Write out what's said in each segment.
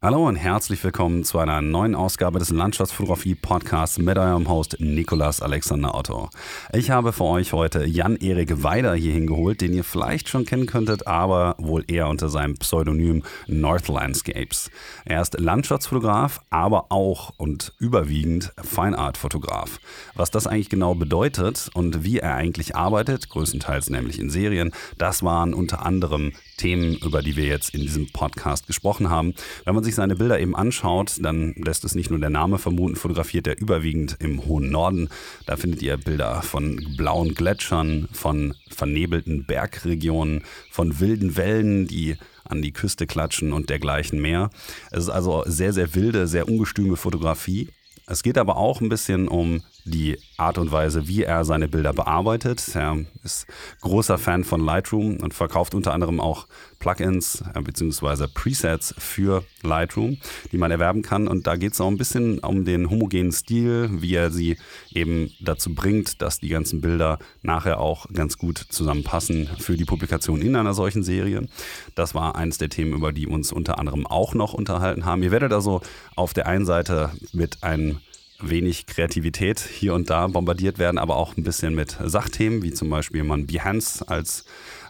Hallo und herzlich willkommen zu einer neuen Ausgabe des Landschaftsfotografie-Podcasts mit eurem Host Nikolas Alexander Otto. Ich habe für euch heute Jan-Erik Weider hier hingeholt, den ihr vielleicht schon kennen könntet, aber wohl eher unter seinem Pseudonym North Landscapes. Er ist Landschaftsfotograf, aber auch und überwiegend Fine Art Fotograf. Was das eigentlich genau bedeutet und wie er eigentlich arbeitet, größtenteils nämlich in Serien, das waren unter anderem Themen, über die wir jetzt in diesem Podcast gesprochen haben. Wenn man sich seine Bilder eben anschaut, dann lässt es nicht nur der Name vermuten, fotografiert er überwiegend im hohen Norden. Da findet ihr Bilder von blauen Gletschern, von vernebelten Bergregionen, von wilden Wellen, die an die Küste klatschen und dergleichen mehr. Es ist also sehr, sehr wilde, sehr ungestüme Fotografie. Es geht aber auch ein bisschen um die Art und Weise, wie er seine Bilder bearbeitet. Er ist großer Fan von Lightroom und verkauft unter anderem auch Plugins äh, bzw. Presets für Lightroom, die man erwerben kann. Und da geht es auch ein bisschen um den homogenen Stil, wie er sie eben dazu bringt, dass die ganzen Bilder nachher auch ganz gut zusammenpassen für die Publikation in einer solchen Serie. Das war eines der Themen, über die wir uns unter anderem auch noch unterhalten haben. Ihr werdet also auf der einen Seite mit einem wenig Kreativität hier und da bombardiert werden, aber auch ein bisschen mit Sachthemen, wie zum Beispiel man Behance als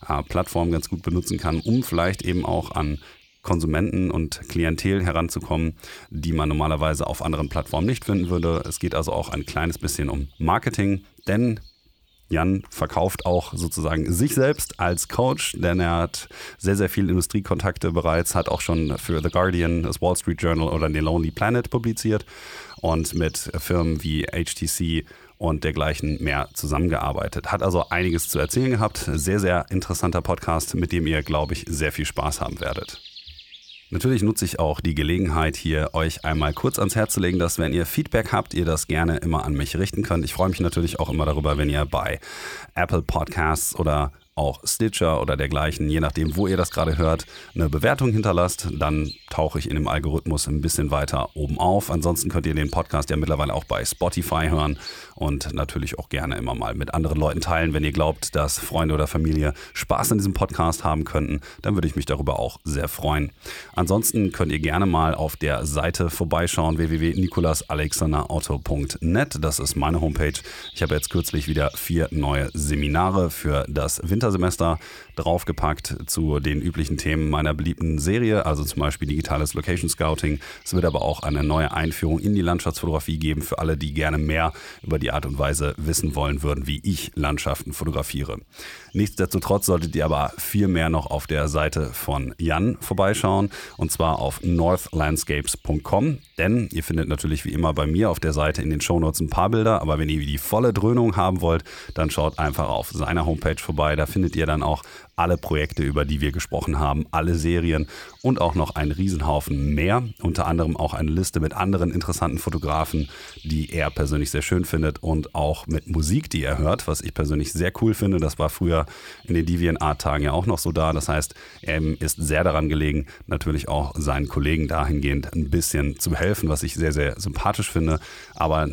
äh, Plattform ganz gut benutzen kann, um vielleicht eben auch an Konsumenten und Klientel heranzukommen, die man normalerweise auf anderen Plattformen nicht finden würde. Es geht also auch ein kleines bisschen um Marketing, denn Jan verkauft auch sozusagen sich selbst als Coach, denn er hat sehr, sehr viele Industriekontakte bereits, hat auch schon für The Guardian, das Wall Street Journal oder den Lonely Planet publiziert und mit Firmen wie HTC und dergleichen mehr zusammengearbeitet. Hat also einiges zu erzählen gehabt. Sehr, sehr interessanter Podcast, mit dem ihr, glaube ich, sehr viel Spaß haben werdet. Natürlich nutze ich auch die Gelegenheit, hier euch einmal kurz ans Herz zu legen, dass wenn ihr Feedback habt, ihr das gerne immer an mich richten könnt. Ich freue mich natürlich auch immer darüber, wenn ihr bei Apple Podcasts oder auch Stitcher oder dergleichen, je nachdem, wo ihr das gerade hört, eine Bewertung hinterlasst, dann tauche ich in dem Algorithmus ein bisschen weiter oben auf. Ansonsten könnt ihr den Podcast ja mittlerweile auch bei Spotify hören und natürlich auch gerne immer mal mit anderen Leuten teilen. Wenn ihr glaubt, dass Freunde oder Familie Spaß an diesem Podcast haben könnten, dann würde ich mich darüber auch sehr freuen. Ansonsten könnt ihr gerne mal auf der Seite vorbeischauen, www.nikolasalexanderauto.net. Das ist meine Homepage. Ich habe jetzt kürzlich wieder vier neue Seminare für das Winter Wintersemester draufgepackt zu den üblichen Themen meiner beliebten Serie, also zum Beispiel digitales Location Scouting. Es wird aber auch eine neue Einführung in die Landschaftsfotografie geben für alle, die gerne mehr über die Art und Weise wissen wollen würden, wie ich Landschaften fotografiere. Nichtsdestotrotz solltet ihr aber viel mehr noch auf der Seite von Jan vorbeischauen und zwar auf northlandscapes.com, denn ihr findet natürlich wie immer bei mir auf der Seite in den Shownotes ein paar Bilder, aber wenn ihr die volle Dröhnung haben wollt, dann schaut einfach auf seiner Homepage vorbei. Da findet ihr dann auch alle Projekte, über die wir gesprochen haben, alle Serien und auch noch einen Riesenhaufen mehr. Unter anderem auch eine Liste mit anderen interessanten Fotografen, die er persönlich sehr schön findet und auch mit Musik, die er hört, was ich persönlich sehr cool finde. Das war früher in den DeviantArt-Tagen ja auch noch so da. Das heißt, er ist sehr daran gelegen, natürlich auch seinen Kollegen dahingehend ein bisschen zu helfen, was ich sehr, sehr sympathisch finde. Aber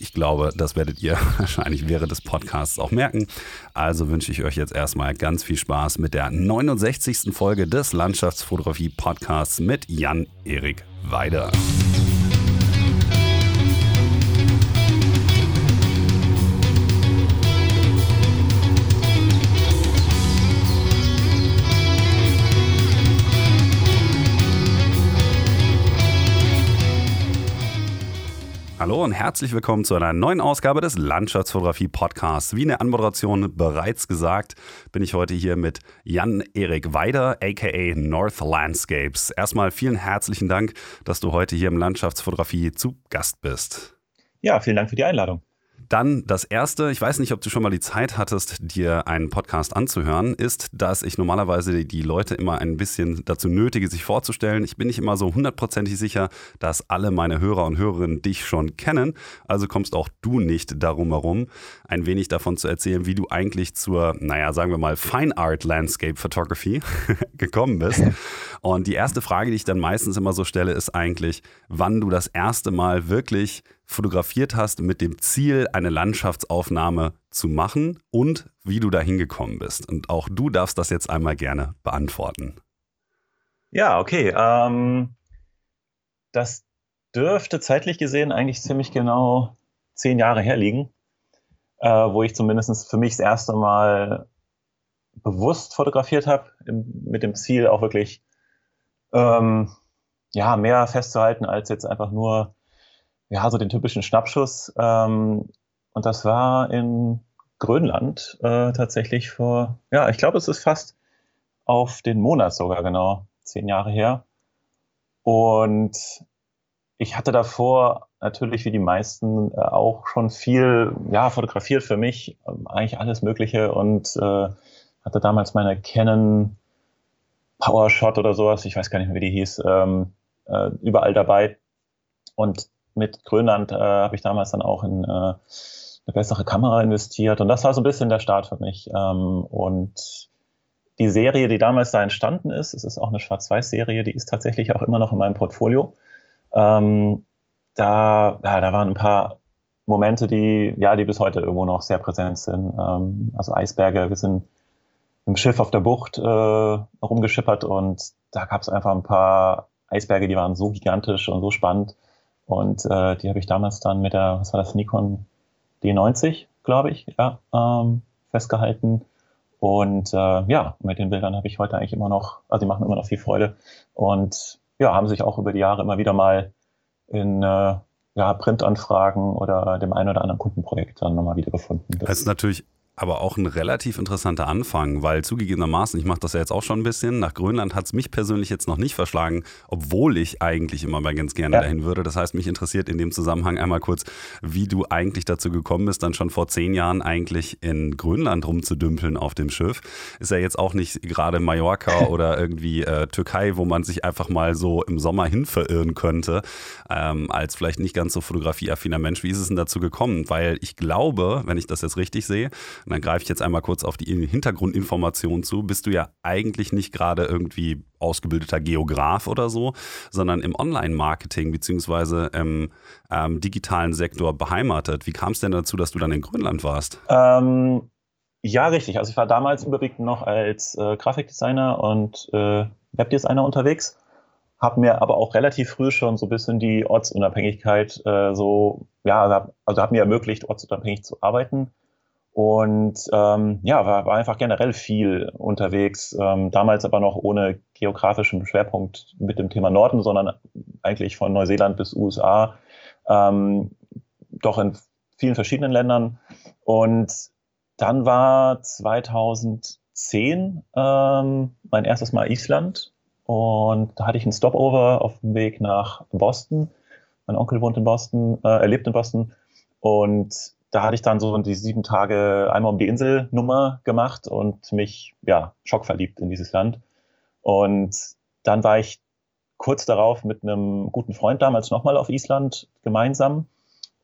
ich glaube, das werdet ihr wahrscheinlich während des Podcasts auch merken. Also wünsche ich euch jetzt erstmal ganz viel Spaß mit der 69. Folge des Landschaftsfotografie Podcasts mit Jan-Erik Weider. Hallo und herzlich willkommen zu einer neuen Ausgabe des Landschaftsfotografie Podcasts. Wie in der Anmoderation bereits gesagt, bin ich heute hier mit Jan-Erik Weider, aka North Landscapes. Erstmal vielen herzlichen Dank, dass du heute hier im Landschaftsfotografie zu Gast bist. Ja, vielen Dank für die Einladung. Dann das erste, ich weiß nicht, ob du schon mal die Zeit hattest, dir einen Podcast anzuhören, ist, dass ich normalerweise die Leute immer ein bisschen dazu nötige, sich vorzustellen. Ich bin nicht immer so hundertprozentig sicher, dass alle meine Hörer und Hörerinnen dich schon kennen. Also kommst auch du nicht darum herum, ein wenig davon zu erzählen, wie du eigentlich zur, naja, sagen wir mal, Fine Art Landscape Photography gekommen bist. Und die erste Frage, die ich dann meistens immer so stelle, ist eigentlich, wann du das erste Mal wirklich fotografiert hast mit dem Ziel, eine Landschaftsaufnahme zu machen und wie du da hingekommen bist. Und auch du darfst das jetzt einmal gerne beantworten. Ja, okay. Ähm, das dürfte zeitlich gesehen eigentlich ziemlich genau zehn Jahre herliegen, äh, wo ich zumindest für mich das erste Mal bewusst fotografiert habe, mit dem Ziel auch wirklich ähm, ja, mehr festzuhalten als jetzt einfach nur ja, so den typischen Schnappschuss. Ähm, und das war in Grönland äh, tatsächlich vor, ja, ich glaube, es ist fast auf den Monat sogar genau, zehn Jahre her. Und ich hatte davor natürlich wie die meisten äh, auch schon viel ja, fotografiert für mich, ähm, eigentlich alles Mögliche und äh, hatte damals meine Canon Powershot oder sowas, ich weiß gar nicht mehr, wie die hieß, ähm, äh, überall dabei. Und mit Grönland äh, habe ich damals dann auch in äh, eine bessere Kamera investiert und das war so ein bisschen der Start für mich. Ähm, und die Serie, die damals da entstanden ist, es ist auch eine Schwarz-Weiß-Serie, die ist tatsächlich auch immer noch in meinem Portfolio. Ähm, da, ja, da waren ein paar Momente, die, ja, die bis heute irgendwo noch sehr präsent sind. Ähm, also Eisberge, wir sind im Schiff auf der Bucht äh, rumgeschippert und da gab es einfach ein paar Eisberge, die waren so gigantisch und so spannend. Und äh, die habe ich damals dann mit der, was war das, Nikon D90, glaube ich, ja, ähm, festgehalten und äh, ja, mit den Bildern habe ich heute eigentlich immer noch, also die machen immer noch viel Freude und ja, haben sich auch über die Jahre immer wieder mal in äh, ja, Printanfragen oder dem einen oder anderen Kundenprojekt dann nochmal wieder gefunden. Das, das ist natürlich aber auch ein relativ interessanter Anfang, weil zugegebenermaßen, ich mache das ja jetzt auch schon ein bisschen, nach Grönland hat es mich persönlich jetzt noch nicht verschlagen, obwohl ich eigentlich immer mal ganz gerne ja. dahin würde. Das heißt, mich interessiert in dem Zusammenhang einmal kurz, wie du eigentlich dazu gekommen bist, dann schon vor zehn Jahren eigentlich in Grönland rumzudümpeln auf dem Schiff. Ist ja jetzt auch nicht gerade Mallorca oder irgendwie äh, Türkei, wo man sich einfach mal so im Sommer hin verirren könnte, ähm, als vielleicht nicht ganz so fotografieaffiner Mensch. Wie ist es denn dazu gekommen? Weil ich glaube, wenn ich das jetzt richtig sehe, und dann greife ich jetzt einmal kurz auf die Hintergrundinformation zu, bist du ja eigentlich nicht gerade irgendwie ausgebildeter Geograf oder so, sondern im Online-Marketing beziehungsweise im ähm, digitalen Sektor beheimatet. Wie kam es denn dazu, dass du dann in Grönland warst? Ähm, ja, richtig. Also ich war damals überwiegend noch als äh, Grafikdesigner und äh, Webdesigner unterwegs habe mir aber auch relativ früh schon so ein bisschen die Ortsunabhängigkeit äh, so, ja, also habe mir ermöglicht, ortsunabhängig zu arbeiten. Und ähm, ja, war, war einfach generell viel unterwegs. Ähm, damals aber noch ohne geografischen Schwerpunkt mit dem Thema Norden, sondern eigentlich von Neuseeland bis USA. Ähm, doch in vielen verschiedenen Ländern. Und dann war 2010 ähm, mein erstes Mal Island. Und da hatte ich einen Stopover auf dem Weg nach Boston. Mein Onkel wohnt in Boston, äh, er lebt in Boston. Und da hatte ich dann so die sieben Tage einmal um die Insel Nummer gemacht und mich, ja, schockverliebt in dieses Land. Und dann war ich kurz darauf mit einem guten Freund damals nochmal auf Island gemeinsam.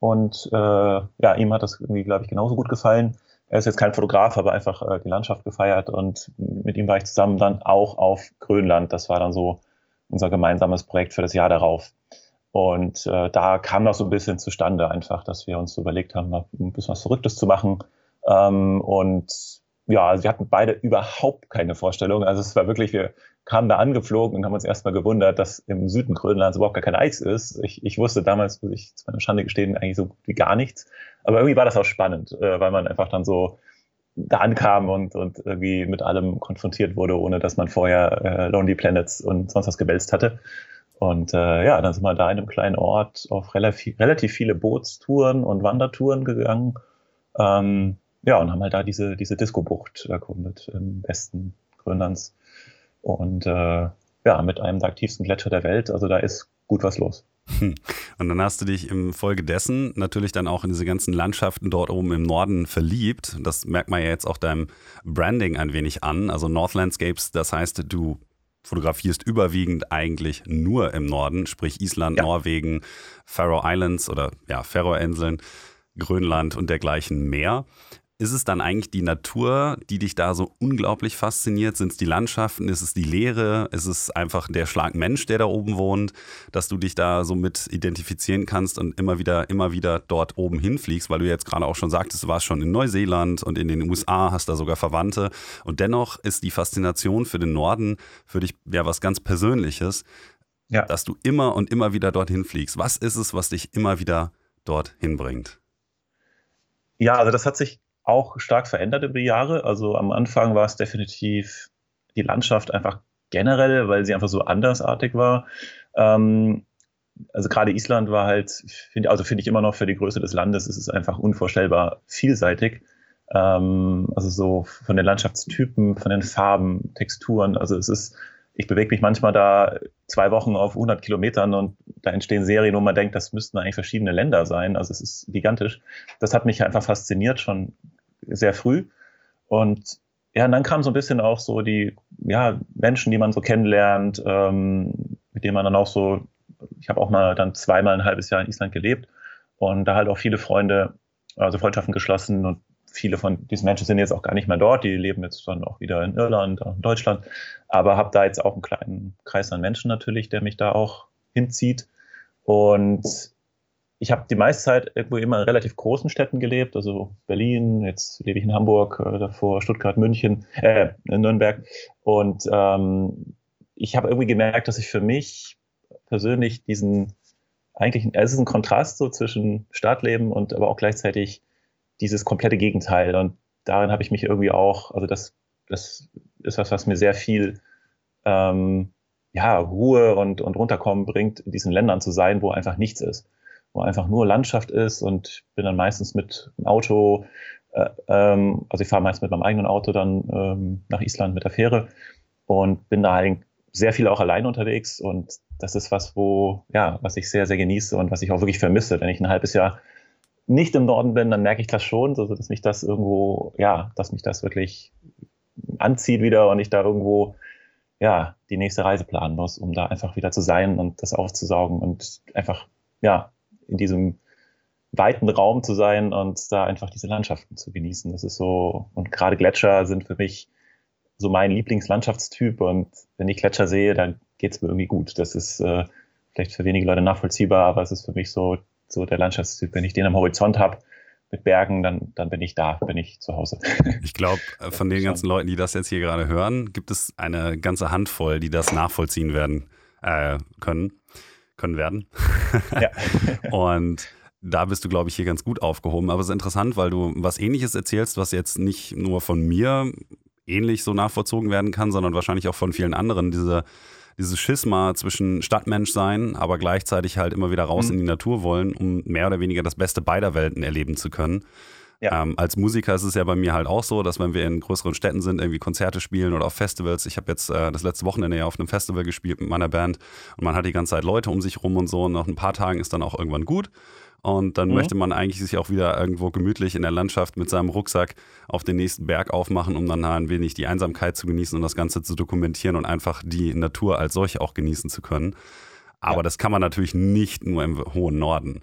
Und äh, ja, ihm hat das irgendwie, glaube ich, genauso gut gefallen. Er ist jetzt kein Fotograf, aber einfach äh, die Landschaft gefeiert. Und mit ihm war ich zusammen dann auch auf Grönland. Das war dann so unser gemeinsames Projekt für das Jahr darauf. Und äh, da kam das so ein bisschen zustande einfach, dass wir uns überlegt haben, ein bisschen was Verrücktes zu machen. Ähm, und ja, also wir hatten beide überhaupt keine Vorstellung. Also es war wirklich, wir kamen da angeflogen und haben uns erstmal gewundert, dass im Süden Grönlands überhaupt gar kein Eis ist. Ich, ich wusste damals, muss ich zu meiner Schande gestehen, eigentlich so wie gar nichts. Aber irgendwie war das auch spannend, äh, weil man einfach dann so da ankam und, und irgendwie mit allem konfrontiert wurde, ohne dass man vorher äh, Lonely Planets und sonst was gewälzt hatte. Und äh, ja, dann sind wir da in einem kleinen Ort auf relativ, relativ viele Bootstouren und Wandertouren gegangen. Ähm, ja, und haben halt da diese, diese Disco-Bucht erkundet im Westen Grönlands. Und äh, ja, mit einem der aktivsten Gletscher der Welt. Also da ist gut was los. Hm. Und dann hast du dich im Folge dessen natürlich dann auch in diese ganzen Landschaften dort oben im Norden verliebt. Das merkt man ja jetzt auch deinem Branding ein wenig an. Also North Landscapes, das heißt, du fotografierst überwiegend eigentlich nur im Norden, sprich Island, ja. Norwegen, Faroe Islands oder ja, Faroe-Inseln, Grönland und dergleichen mehr. Ist es dann eigentlich die Natur, die dich da so unglaublich fasziniert? Sind es die Landschaften? Ist es die Leere? Ist es einfach der Schlag Mensch, der da oben wohnt, dass du dich da so mit identifizieren kannst und immer wieder, immer wieder dort oben hinfliegst, weil du jetzt gerade auch schon sagtest, du warst schon in Neuseeland und in den USA, hast da sogar Verwandte. Und dennoch ist die Faszination für den Norden für dich ja was ganz Persönliches. ja. dass du immer und immer wieder dorthin fliegst. Was ist es, was dich immer wieder dorthin bringt? Ja, also das hat sich auch stark verändert über die Jahre. Also am Anfang war es definitiv die Landschaft einfach generell, weil sie einfach so andersartig war. Ähm, also gerade Island war halt, find, also finde ich immer noch für die Größe des Landes, ist es einfach unvorstellbar vielseitig. Ähm, also so von den Landschaftstypen, von den Farben, Texturen. Also es ist, ich bewege mich manchmal da zwei Wochen auf 100 Kilometern und da entstehen Serien, wo man denkt, das müssten eigentlich verschiedene Länder sein. Also es ist gigantisch. Das hat mich einfach fasziniert schon sehr früh. Und ja, und dann kam so ein bisschen auch so die ja, Menschen, die man so kennenlernt, ähm, mit denen man dann auch so, ich habe auch mal dann zweimal ein halbes Jahr in Island gelebt und da halt auch viele Freunde, also Freundschaften geschlossen und viele von diesen Menschen sind jetzt auch gar nicht mehr dort, die leben jetzt dann auch wieder in Irland, in Deutschland, aber habe da jetzt auch einen kleinen Kreis an Menschen natürlich, der mich da auch hinzieht und ich habe die meiste Zeit irgendwo immer in relativ großen Städten gelebt, also Berlin, jetzt lebe ich in Hamburg, äh, davor Stuttgart, München, äh, in Nürnberg. Und ähm, ich habe irgendwie gemerkt, dass ich für mich persönlich diesen eigentlich, es ist ein Kontrast so zwischen Stadtleben und aber auch gleichzeitig dieses komplette Gegenteil. Und darin habe ich mich irgendwie auch, also das, das ist was, was mir sehr viel ähm, ja, Ruhe und, und Runterkommen bringt, in diesen Ländern zu sein, wo einfach nichts ist wo einfach nur Landschaft ist und bin dann meistens mit dem Auto, äh, ähm, also ich fahre meist mit meinem eigenen Auto dann ähm, nach Island mit der Fähre und bin da halt sehr viel auch allein unterwegs und das ist was, wo, ja, was ich sehr, sehr genieße und was ich auch wirklich vermisse. Wenn ich ein halbes Jahr nicht im Norden bin, dann merke ich das schon, also dass mich das irgendwo, ja, dass mich das wirklich anzieht wieder und ich da irgendwo, ja, die nächste Reise planen muss, um da einfach wieder zu sein und das aufzusaugen und einfach, ja, in diesem weiten Raum zu sein und da einfach diese Landschaften zu genießen. Das ist so, und gerade Gletscher sind für mich so mein Lieblingslandschaftstyp und wenn ich Gletscher sehe, dann geht es mir irgendwie gut. Das ist äh, vielleicht für wenige Leute nachvollziehbar, aber es ist für mich so, so der Landschaftstyp. Wenn ich den am Horizont habe, mit Bergen, dann, dann bin ich da, bin ich zu Hause. Ich glaube, äh, von den ganzen Leuten, die das jetzt hier gerade hören, gibt es eine ganze Handvoll, die das nachvollziehen werden äh, können können werden. Ja. und da bist du, glaube ich, hier ganz gut aufgehoben. Aber es ist interessant, weil du was Ähnliches erzählst, was jetzt nicht nur von mir ähnlich so nachvollzogen werden kann, sondern wahrscheinlich auch von vielen anderen. Diese, dieses Schisma zwischen Stadtmensch sein, aber gleichzeitig halt immer wieder raus mhm. in die Natur wollen, um mehr oder weniger das Beste beider Welten erleben zu können. Ja. Ähm, als Musiker ist es ja bei mir halt auch so, dass wenn wir in größeren Städten sind, irgendwie Konzerte spielen oder auf Festivals. Ich habe jetzt äh, das letzte Wochenende ja auf einem Festival gespielt mit meiner Band und man hat die ganze Zeit Leute um sich rum und so. Und nach ein paar Tagen ist dann auch irgendwann gut. Und dann mhm. möchte man eigentlich sich auch wieder irgendwo gemütlich in der Landschaft mit seinem Rucksack auf den nächsten Berg aufmachen, um dann ein wenig die Einsamkeit zu genießen und das Ganze zu dokumentieren und einfach die Natur als solche auch genießen zu können. Aber ja. das kann man natürlich nicht nur im hohen Norden.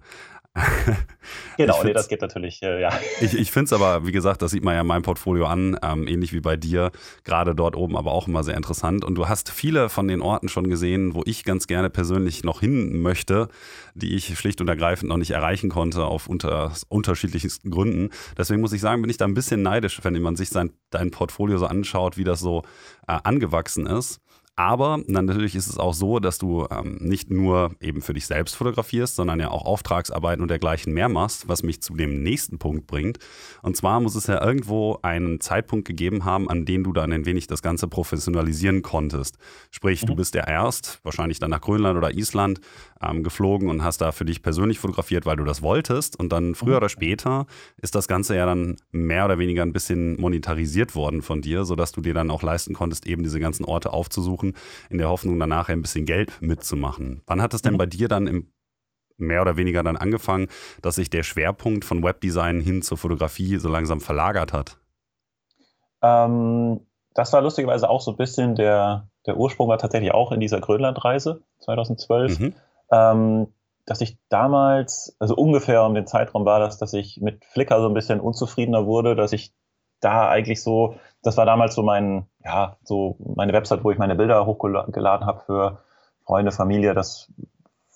Genau, nee, das geht natürlich, äh, ja. Ich, ich finde es aber, wie gesagt, das sieht man ja in meinem Portfolio an, ähm, ähnlich wie bei dir, gerade dort oben, aber auch immer sehr interessant. Und du hast viele von den Orten schon gesehen, wo ich ganz gerne persönlich noch hin möchte, die ich schlicht und ergreifend noch nicht erreichen konnte, auf unter, unterschiedlichsten Gründen. Deswegen muss ich sagen, bin ich da ein bisschen neidisch, wenn man sich sein, dein Portfolio so anschaut, wie das so äh, angewachsen ist. Aber natürlich ist es auch so, dass du ähm, nicht nur eben für dich selbst fotografierst, sondern ja auch Auftragsarbeiten und dergleichen mehr machst, was mich zu dem nächsten Punkt bringt. Und zwar muss es ja irgendwo einen Zeitpunkt gegeben haben, an dem du dann ein wenig das Ganze professionalisieren konntest. Sprich, mhm. du bist ja erst, wahrscheinlich dann nach Grönland oder Island, ähm, geflogen und hast da für dich persönlich fotografiert, weil du das wolltest. Und dann früher mhm. oder später ist das Ganze ja dann mehr oder weniger ein bisschen monetarisiert worden von dir, sodass du dir dann auch leisten konntest, eben diese ganzen Orte aufzusuchen suchen, in der Hoffnung, danach ein bisschen Geld mitzumachen. Wann hat es denn mhm. bei dir dann im mehr oder weniger dann angefangen, dass sich der Schwerpunkt von Webdesign hin zur Fotografie so langsam verlagert hat? Ähm, das war lustigerweise auch so ein bisschen der, der Ursprung war tatsächlich auch in dieser Grönlandreise 2012. Mhm. Ähm, dass ich damals, also ungefähr um den Zeitraum war das, dass ich mit Flickr so ein bisschen unzufriedener wurde, dass ich da eigentlich so, das war damals so mein, ja, so meine Website, wo ich meine Bilder hochgeladen habe für Freunde, Familie. Das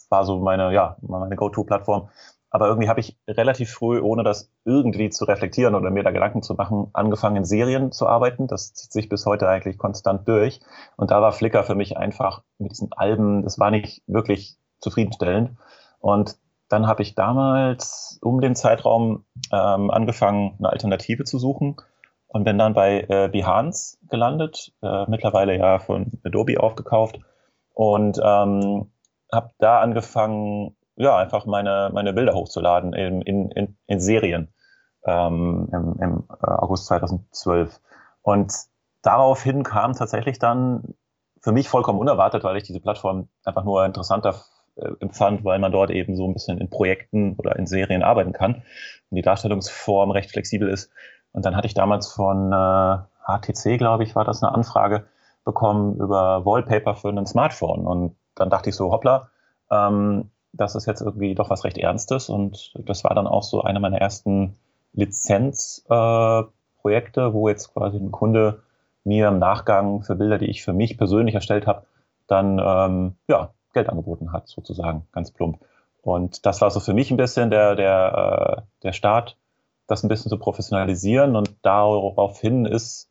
war so meine, ja, meine Go-To-Plattform. Aber irgendwie habe ich relativ früh, ohne das irgendwie zu reflektieren oder mir da Gedanken zu machen, angefangen in Serien zu arbeiten. Das zieht sich bis heute eigentlich konstant durch. Und da war Flickr für mich einfach mit diesen Alben, das war nicht wirklich zufriedenstellend. Und dann habe ich damals um den Zeitraum ähm, angefangen, eine Alternative zu suchen und bin dann bei äh, Behance gelandet, äh, mittlerweile ja von Adobe aufgekauft und ähm, habe da angefangen, ja, einfach meine, meine Bilder hochzuladen in, in, in, in Serien ähm, im, im äh, August 2012. Und daraufhin kam tatsächlich dann für mich vollkommen unerwartet, weil ich diese Plattform einfach nur interessanter äh, empfand, weil man dort eben so ein bisschen in Projekten oder in Serien arbeiten kann und die Darstellungsform recht flexibel ist. Und dann hatte ich damals von äh, HTC, glaube ich, war das eine Anfrage bekommen über Wallpaper für ein Smartphone. Und dann dachte ich so, hoppla, ähm, das ist jetzt irgendwie doch was recht Ernstes. Und das war dann auch so eine meiner ersten Lizenzprojekte, äh, wo jetzt quasi ein Kunde mir im Nachgang für Bilder, die ich für mich persönlich erstellt habe, dann ähm, ja, Geld angeboten hat, sozusagen, ganz plump. Und das war so für mich ein bisschen der, der, äh, der Start, das ein bisschen zu professionalisieren. Und daraufhin ist,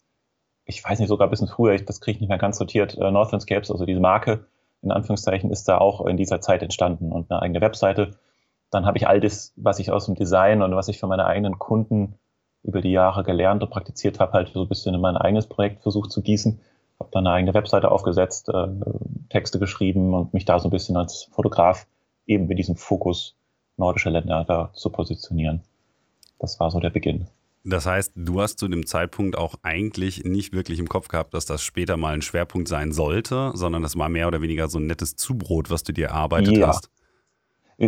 ich weiß nicht, sogar ein bisschen früher, das kriege ich nicht mehr ganz sortiert, äh, Northlandscapes, also diese Marke, in Anführungszeichen, ist da auch in dieser Zeit entstanden und eine eigene Webseite. Dann habe ich all das, was ich aus dem Design und was ich für meine eigenen Kunden über die Jahre gelernt und praktiziert habe, halt so ein bisschen in mein eigenes Projekt versucht zu gießen. Habe dann eine eigene Webseite aufgesetzt, äh, Texte geschrieben und mich da so ein bisschen als Fotograf eben mit diesem Fokus nordische Länder da zu positionieren. Das war so der Beginn. Das heißt, du hast zu dem Zeitpunkt auch eigentlich nicht wirklich im Kopf gehabt, dass das später mal ein Schwerpunkt sein sollte, sondern das war mehr oder weniger so ein nettes Zubrot, was du dir erarbeitet ja. hast.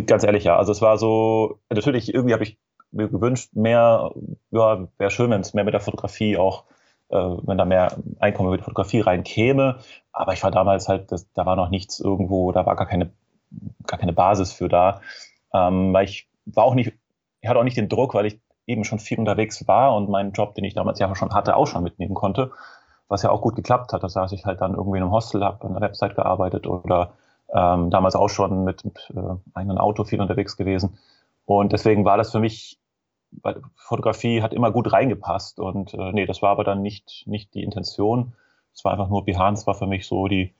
Ganz ehrlich, ja. Also es war so, natürlich, irgendwie habe ich mir gewünscht, mehr, ja, wäre schön, wenn es mehr mit der Fotografie auch, wenn da mehr Einkommen mit der Fotografie reinkäme. Aber ich war damals halt, das, da war noch nichts irgendwo, da war gar keine, gar keine Basis für da. Ähm, weil ich war auch nicht, ich hatte auch nicht den Druck, weil ich eben schon viel unterwegs war und meinen Job, den ich damals ja schon hatte, auch schon mitnehmen konnte, was ja auch gut geklappt hat. Das heißt, ich halt dann irgendwie in einem Hostel, habe an der Website gearbeitet oder ähm, damals auch schon mit, mit äh, eigenen Auto viel unterwegs gewesen. Und deswegen war das für mich, weil Fotografie hat immer gut reingepasst und äh, nee, das war aber dann nicht, nicht die Intention. Es war einfach nur Behance war für mich so die,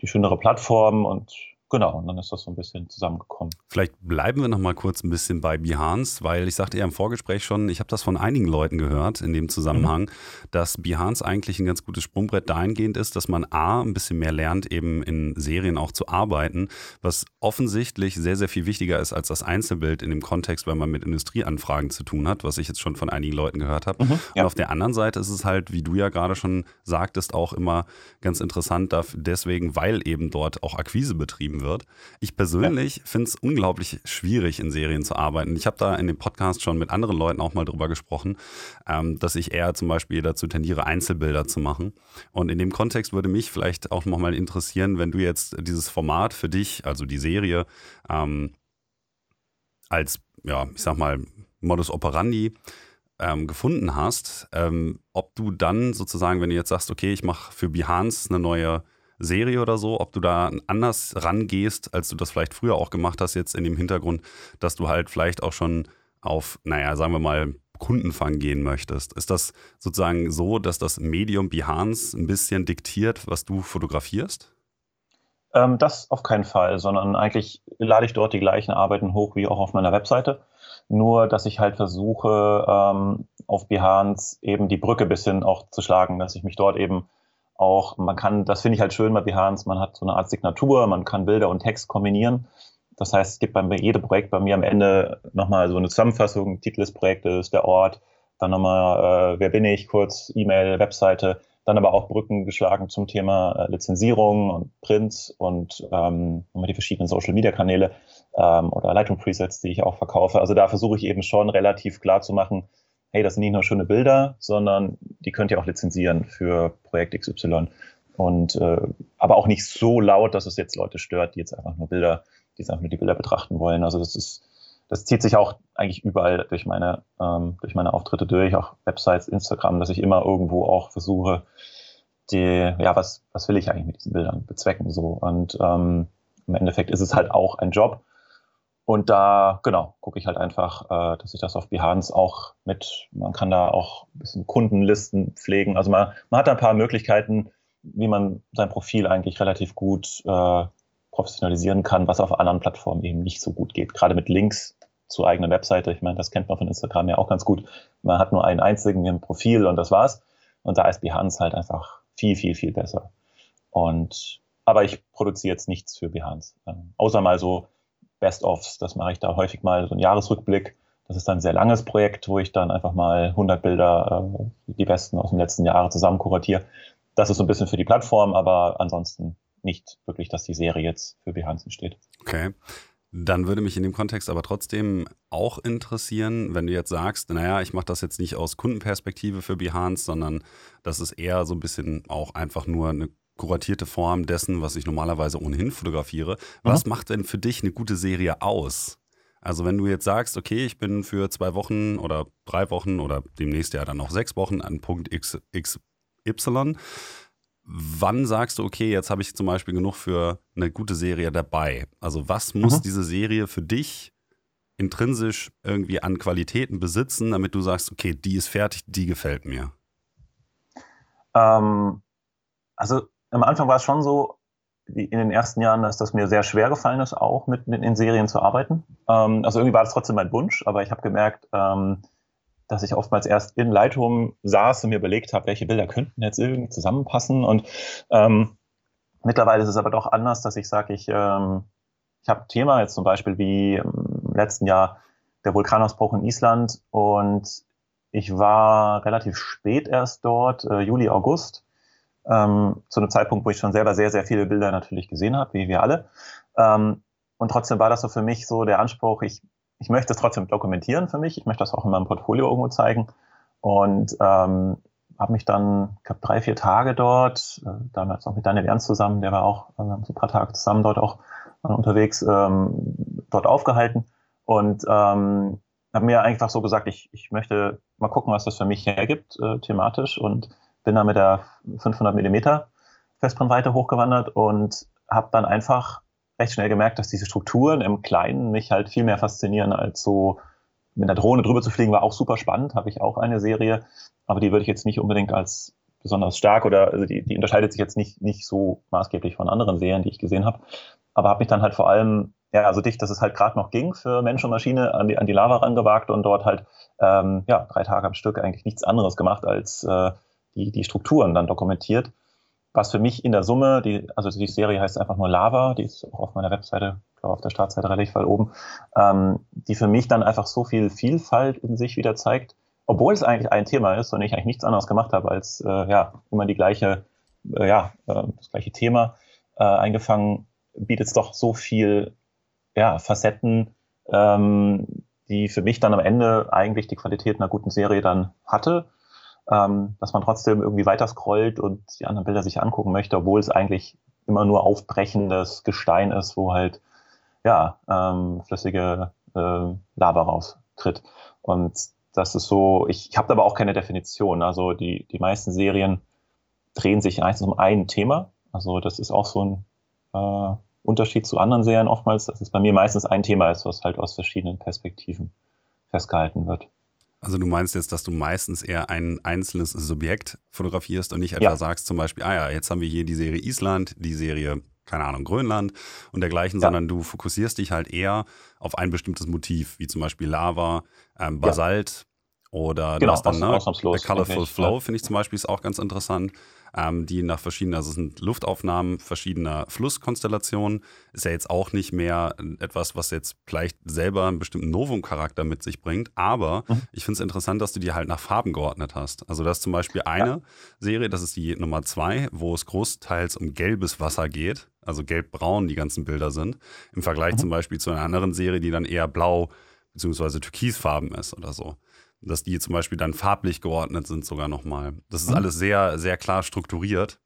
die schönere Plattform und Genau, und dann ist das so ein bisschen zusammengekommen. Vielleicht bleiben wir noch mal kurz ein bisschen bei Behance, weil ich sagte ja im Vorgespräch schon, ich habe das von einigen Leuten gehört in dem Zusammenhang, mhm. dass Behance eigentlich ein ganz gutes Sprungbrett dahingehend ist, dass man A, ein bisschen mehr lernt, eben in Serien auch zu arbeiten, was offensichtlich sehr, sehr viel wichtiger ist als das Einzelbild in dem Kontext, wenn man mit Industrieanfragen zu tun hat, was ich jetzt schon von einigen Leuten gehört habe. Mhm, ja. Und auf der anderen Seite ist es halt, wie du ja gerade schon sagtest, auch immer ganz interessant, deswegen, weil eben dort auch Akquise betrieben wird. Ich persönlich ja. finde es unglaublich schwierig, in Serien zu arbeiten. Ich habe da in dem Podcast schon mit anderen Leuten auch mal drüber gesprochen, ähm, dass ich eher zum Beispiel dazu tendiere, Einzelbilder zu machen. Und in dem Kontext würde mich vielleicht auch nochmal interessieren, wenn du jetzt dieses Format für dich, also die Serie, ähm, als, ja, ich sag mal, Modus operandi ähm, gefunden hast, ähm, ob du dann sozusagen, wenn du jetzt sagst, okay, ich mache für Behance eine neue Serie oder so, ob du da anders rangehst, als du das vielleicht früher auch gemacht hast, jetzt in dem Hintergrund, dass du halt vielleicht auch schon auf, naja, sagen wir mal, Kundenfang gehen möchtest. Ist das sozusagen so, dass das Medium Behance ein bisschen diktiert, was du fotografierst? Ähm, das auf keinen Fall, sondern eigentlich lade ich dort die gleichen Arbeiten hoch wie auch auf meiner Webseite. Nur, dass ich halt versuche, ähm, auf Behance eben die Brücke bisschen auch zu schlagen, dass ich mich dort eben auch, man kann, das finde ich halt schön bei Behance, man hat so eine Art Signatur, man kann Bilder und Text kombinieren. Das heißt, es gibt bei jedem Projekt bei mir am Ende nochmal so eine Zusammenfassung, Titel des Projektes, der Ort, dann nochmal, äh, wer bin ich, kurz E-Mail, Webseite, dann aber auch Brücken geschlagen zum Thema äh, Lizenzierung und Prints und ähm, die verschiedenen Social-Media-Kanäle ähm, oder Lightroom-Presets, die ich auch verkaufe. Also da versuche ich eben schon relativ klar zu machen, hey, das sind nicht nur schöne Bilder, sondern die könnt ihr auch lizenzieren für Projekt XY. Und äh, aber auch nicht so laut, dass es jetzt Leute stört, die jetzt einfach nur Bilder, die jetzt einfach nur die Bilder betrachten wollen. Also das ist, das zieht sich auch eigentlich überall durch meine, ähm, durch meine Auftritte durch, auch Websites, Instagram, dass ich immer irgendwo auch versuche, die, ja, was, was will ich eigentlich mit diesen Bildern bezwecken so. Und ähm, im Endeffekt ist es halt auch ein Job und da, genau, gucke ich halt einfach, äh, dass ich das auf Behance auch mit, man kann da auch ein bisschen Kundenlisten pflegen. Also man, man hat da ein paar Möglichkeiten, wie man sein Profil eigentlich relativ gut äh, professionalisieren kann, was auf anderen Plattformen eben nicht so gut geht. Gerade mit Links zur eigenen Webseite. Ich meine, das kennt man von Instagram ja auch ganz gut. Man hat nur einen einzigen im Profil und das war's. Und da ist Behance halt einfach viel, viel, viel besser. Und aber ich produziere jetzt nichts für Behance. Ähm, außer mal so Best-ofs. Das mache ich da häufig mal, so ein Jahresrückblick. Das ist dann ein sehr langes Projekt, wo ich dann einfach mal 100 Bilder, äh, die besten aus den letzten Jahren zusammen kuratiere. Das ist so ein bisschen für die Plattform, aber ansonsten nicht wirklich, dass die Serie jetzt für Behance steht. Okay. Dann würde mich in dem Kontext aber trotzdem auch interessieren, wenn du jetzt sagst, naja, ich mache das jetzt nicht aus Kundenperspektive für Behance, sondern das ist eher so ein bisschen auch einfach nur eine kuratierte Form dessen, was ich normalerweise ohnehin fotografiere. Was mhm. macht denn für dich eine gute Serie aus? Also wenn du jetzt sagst, okay, ich bin für zwei Wochen oder drei Wochen oder demnächst ja dann noch sechs Wochen an Punkt XY, wann sagst du, okay, jetzt habe ich zum Beispiel genug für eine gute Serie dabei? Also was muss mhm. diese Serie für dich intrinsisch irgendwie an Qualitäten besitzen, damit du sagst, okay, die ist fertig, die gefällt mir? Ähm, also am Anfang war es schon so, in den ersten Jahren, dass das mir sehr schwer gefallen ist, auch mit, mit in Serien zu arbeiten. Ähm, also irgendwie war das trotzdem mein Wunsch, aber ich habe gemerkt, ähm, dass ich oftmals erst in Lightroom saß und mir überlegt habe, welche Bilder könnten jetzt irgendwie zusammenpassen. Und ähm, mittlerweile ist es aber doch anders, dass ich sage, ich, ähm, ich habe ein Thema jetzt zum Beispiel wie im letzten Jahr der Vulkanausbruch in Island und ich war relativ spät erst dort, äh, Juli, August ähm, zu einem Zeitpunkt, wo ich schon selber sehr, sehr viele Bilder natürlich gesehen habe, wie wir alle. Ähm, und trotzdem war das so für mich so der Anspruch, ich, ich möchte es trotzdem dokumentieren für mich, ich möchte das auch in meinem Portfolio irgendwo zeigen. Und ähm, habe mich dann, ich glaube, drei, vier Tage dort, äh, damals auch mit Daniel Ernst zusammen, der war auch, äh, so ein paar Tage zusammen dort auch unterwegs, ähm, dort aufgehalten. Und ähm, habe mir einfach so gesagt, ich, ich möchte mal gucken, was das für mich hergibt, äh, thematisch. Und bin da mit der 500 Millimeter Festbrennweite hochgewandert und habe dann einfach recht schnell gemerkt, dass diese Strukturen im Kleinen mich halt viel mehr faszinieren als so mit einer Drohne drüber zu fliegen, war auch super spannend, habe ich auch eine Serie, aber die würde ich jetzt nicht unbedingt als besonders stark oder also die, die unterscheidet sich jetzt nicht, nicht so maßgeblich von anderen Serien, die ich gesehen habe, aber habe mich dann halt vor allem ja, so dicht, dass es halt gerade noch ging für Mensch und Maschine an die, an die Lava rangewagt und dort halt ähm, ja, drei Tage am Stück eigentlich nichts anderes gemacht als äh, die, die Strukturen dann dokumentiert. Was für mich in der Summe, die, also die Serie heißt einfach nur Lava, die ist auch auf meiner Webseite, glaube auf der Startseite relativ weit oben, ähm, die für mich dann einfach so viel Vielfalt in sich wieder zeigt, obwohl es eigentlich ein Thema ist und ich eigentlich nichts anderes gemacht habe, als äh, ja, immer die gleiche, äh, ja, äh, das gleiche Thema äh, eingefangen, bietet es doch so viel ja, Facetten, ähm, die für mich dann am Ende eigentlich die Qualität einer guten Serie dann hatte ähm, dass man trotzdem irgendwie weiter scrollt und die anderen Bilder sich angucken möchte, obwohl es eigentlich immer nur aufbrechendes Gestein ist, wo halt ja ähm, flüssige äh, Lava raustritt. Und das ist so, ich, ich habe aber auch keine Definition. Also die, die meisten Serien drehen sich meistens um ein Thema. Also das ist auch so ein äh, Unterschied zu anderen Serien oftmals, dass es bei mir meistens ein Thema ist, was halt aus verschiedenen Perspektiven festgehalten wird. Also du meinst jetzt, dass du meistens eher ein einzelnes Subjekt fotografierst und nicht etwa ja. sagst zum Beispiel, ah ja, jetzt haben wir hier die Serie Island, die Serie, keine Ahnung, Grönland und dergleichen, ja. sondern du fokussierst dich halt eher auf ein bestimmtes Motiv, wie zum Beispiel Lava, ähm, Basalt ja. oder genau, dann, ne, The Colorful Flow, finde ich zum Beispiel ist auch ganz interessant ähm, die nach verschiedenen, also es sind Luftaufnahmen verschiedener Flusskonstellationen. Ist ja jetzt auch nicht mehr etwas, was jetzt vielleicht selber einen bestimmten Novum-Charakter mit sich bringt, aber mhm. ich finde es interessant, dass du die halt nach Farben geordnet hast. Also das ist zum Beispiel eine ja. Serie, das ist die Nummer zwei, wo es großteils um gelbes Wasser geht, also gelb-braun die ganzen Bilder sind, im Vergleich mhm. zum Beispiel zu einer anderen Serie, die dann eher blau bzw. türkisfarben ist oder so dass die zum Beispiel dann farblich geordnet sind sogar nochmal. Das ist mhm. alles sehr, sehr klar strukturiert.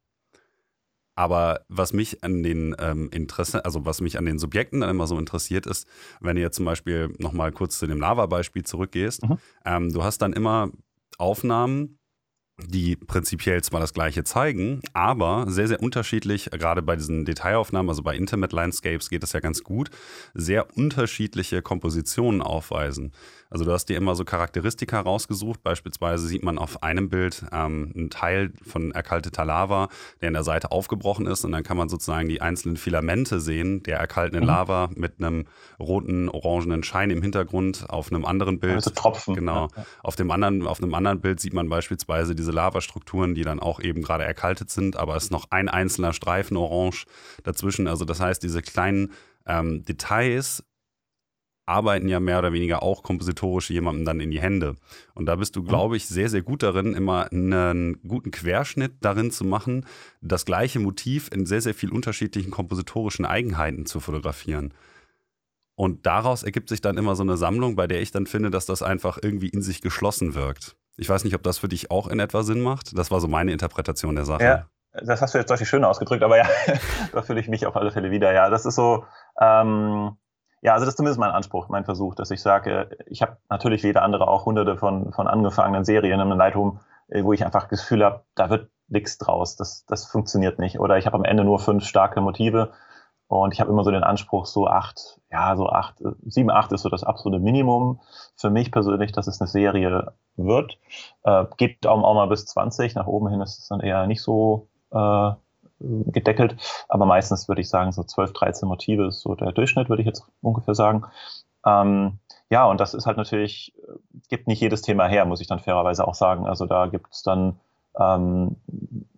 Aber was mich an den ähm, Interesse, also was mich an den Subjekten dann immer so interessiert, ist, wenn du jetzt zum Beispiel nochmal kurz zu dem Lava-Beispiel zurückgehst, mhm. ähm, du hast dann immer Aufnahmen, die prinzipiell zwar das gleiche zeigen, aber sehr, sehr unterschiedlich, gerade bei diesen Detailaufnahmen, also bei Intimate Landscapes geht es ja ganz gut, sehr unterschiedliche Kompositionen aufweisen. Also du hast dir immer so Charakteristika rausgesucht. Beispielsweise sieht man auf einem Bild ähm, einen Teil von erkalteter Lava, der in der Seite aufgebrochen ist. Und dann kann man sozusagen die einzelnen Filamente sehen, der erkalteten mhm. Lava mit einem roten, orangenen Schein im Hintergrund. Auf einem anderen Bild. Also Tropfen. Genau. Ja, Auf, dem anderen, auf einem anderen Bild sieht man beispielsweise diese Lavastrukturen, die dann auch eben gerade erkaltet sind, aber es ist noch ein einzelner Streifen orange dazwischen. Also das heißt, diese kleinen ähm, Details arbeiten ja mehr oder weniger auch kompositorisch jemandem dann in die Hände. Und da bist du, mhm. glaube ich, sehr, sehr gut darin, immer einen guten Querschnitt darin zu machen, das gleiche Motiv in sehr, sehr viel unterschiedlichen kompositorischen Eigenheiten zu fotografieren. Und daraus ergibt sich dann immer so eine Sammlung, bei der ich dann finde, dass das einfach irgendwie in sich geschlossen wirkt. Ich weiß nicht, ob das für dich auch in etwa Sinn macht. Das war so meine Interpretation der Sache. Ja, das hast du jetzt deutlich schöner ausgedrückt, aber ja, da fühle ich mich auf alle Fälle wieder. Ja, das ist so, ähm, ja, also das ist zumindest mein Anspruch, mein Versuch, dass ich sage, ich habe natürlich wie jeder andere auch hunderte von, von angefangenen Serien im Lightroom, äh, wo ich einfach das Gefühl habe, da wird nichts draus, das, das funktioniert nicht. Oder ich habe am Ende nur fünf starke Motive und ich habe immer so den Anspruch, so acht, ja, so acht, sieben, acht ist so das absolute Minimum für mich persönlich, dass es eine Serie wird. Äh, geht auch, auch mal bis 20, nach oben hin ist es dann eher nicht so äh, gedeckelt. Aber meistens würde ich sagen, so 12, 13 Motive ist so der Durchschnitt, würde ich jetzt ungefähr sagen. Ähm, ja, und das ist halt natürlich, gibt nicht jedes Thema her, muss ich dann fairerweise auch sagen. Also da gibt es dann ähm,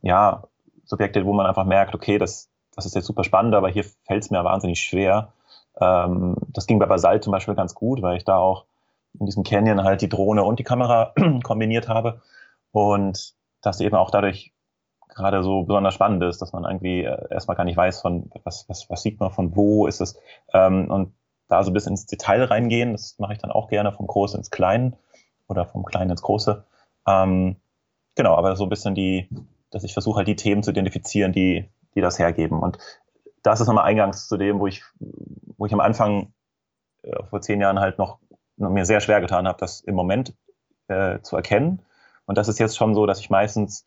ja Subjekte, wo man einfach merkt, okay, das, das ist jetzt super spannend, aber hier fällt es mir wahnsinnig schwer. Ähm, das ging bei Basalt zum Beispiel ganz gut, weil ich da auch in diesem Canyon halt die Drohne und die Kamera kombiniert habe und das eben auch dadurch gerade so besonders spannend ist, dass man irgendwie äh, erstmal gar nicht weiß, von was, was, was sieht man, von wo ist es. Ähm, und da so bisschen ins Detail reingehen, das mache ich dann auch gerne vom Großen ins Kleine oder vom Kleinen ins Große. Ähm, genau, aber so ein bisschen die, dass ich versuche halt die Themen zu identifizieren, die, die das hergeben. Und das ist nochmal Eingangs zu dem, wo ich, wo ich am Anfang äh, vor zehn Jahren halt noch mir sehr schwer getan habe, das im Moment äh, zu erkennen. Und das ist jetzt schon so, dass ich meistens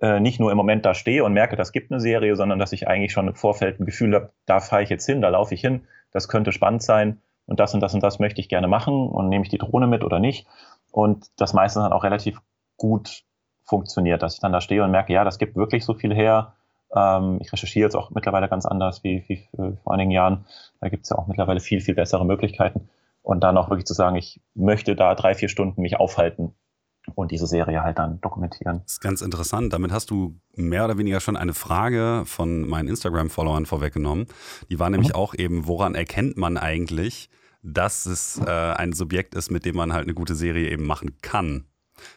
äh, nicht nur im Moment da stehe und merke, das gibt eine Serie, sondern dass ich eigentlich schon im Vorfeld ein Gefühl habe, da fahre ich jetzt hin, da laufe ich hin, das könnte spannend sein und das und das und das möchte ich gerne machen und nehme ich die Drohne mit oder nicht. Und das meistens dann auch relativ gut funktioniert, dass ich dann da stehe und merke, ja, das gibt wirklich so viel her. Ähm, ich recherchiere jetzt auch mittlerweile ganz anders wie, wie vor einigen Jahren. Da gibt es ja auch mittlerweile viel, viel bessere Möglichkeiten. Und dann auch wirklich zu sagen, ich möchte da drei, vier Stunden mich aufhalten und diese Serie halt dann dokumentieren. Das ist ganz interessant. Damit hast du mehr oder weniger schon eine Frage von meinen Instagram-Followern vorweggenommen. Die war nämlich mhm. auch eben, woran erkennt man eigentlich, dass es äh, ein Subjekt ist, mit dem man halt eine gute Serie eben machen kann?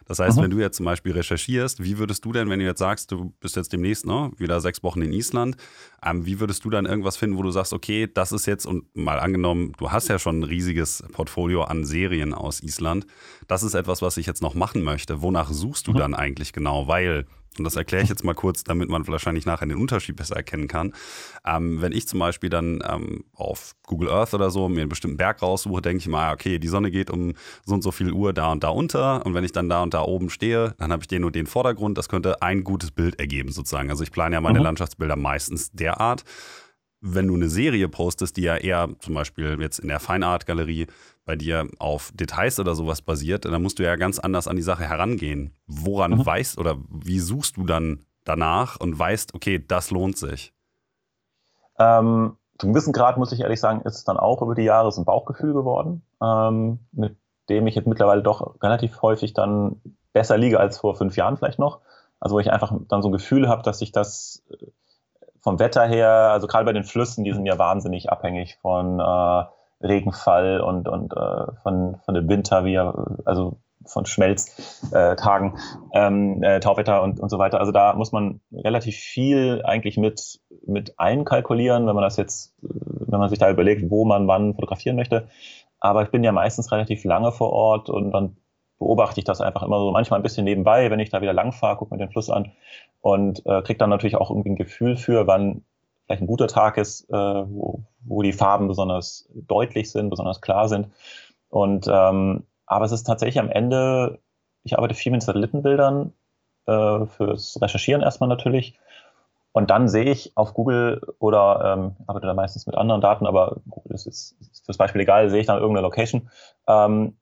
Das heißt, mhm. wenn du jetzt zum Beispiel recherchierst, wie würdest du denn, wenn du jetzt sagst, du bist jetzt demnächst ne, wieder sechs Wochen in Island, ähm, wie würdest du dann irgendwas finden, wo du sagst, okay, das ist jetzt, und mal angenommen, du hast ja schon ein riesiges Portfolio an Serien aus Island, das ist etwas, was ich jetzt noch machen möchte. Wonach suchst du mhm. dann eigentlich genau? Weil und das erkläre ich jetzt mal kurz, damit man wahrscheinlich nachher den Unterschied besser erkennen kann. Ähm, wenn ich zum Beispiel dann ähm, auf Google Earth oder so mir einen bestimmten Berg raussuche, denke ich mal, okay, die Sonne geht um so und so viel Uhr da und da unter. Und wenn ich dann da und da oben stehe, dann habe ich den und den Vordergrund. Das könnte ein gutes Bild ergeben, sozusagen. Also ich plane ja meine mhm. Landschaftsbilder meistens derart wenn du eine Serie postest, die ja eher zum Beispiel jetzt in der Fine Art Galerie bei dir auf Details oder sowas basiert, dann musst du ja ganz anders an die Sache herangehen. Woran mhm. weißt oder wie suchst du dann danach und weißt, okay, das lohnt sich? Ähm, zu einem gewissen Grad, muss ich ehrlich sagen, ist es dann auch über die Jahre so ein Bauchgefühl geworden, ähm, mit dem ich jetzt mittlerweile doch relativ häufig dann besser liege als vor fünf Jahren vielleicht noch. Also wo ich einfach dann so ein Gefühl habe, dass ich das vom Wetter her, also gerade bei den Flüssen, die sind ja wahnsinnig abhängig von äh, Regenfall und, und äh, von, von dem Winter, wie er, also von Schmelztagen, äh, ähm, äh, Tauwetter und, und so weiter. Also da muss man relativ viel eigentlich mit, mit einkalkulieren, wenn man das jetzt, wenn man sich da überlegt, wo man wann fotografieren möchte. Aber ich bin ja meistens relativ lange vor Ort und dann beobachte ich das einfach immer so manchmal ein bisschen nebenbei, wenn ich da wieder lang fahre, gucke mir den Fluss an und äh, kriege dann natürlich auch irgendwie ein Gefühl für, wann vielleicht ein guter Tag ist, äh, wo, wo die Farben besonders deutlich sind, besonders klar sind. Und ähm, aber es ist tatsächlich am Ende, ich arbeite viel mit Satellitenbildern äh, fürs Recherchieren erstmal natürlich. Und dann sehe ich auf Google oder ähm, arbeite da meistens mit anderen Daten, aber Google ist ist fürs Beispiel egal, sehe ich dann irgendeine Location, ähm,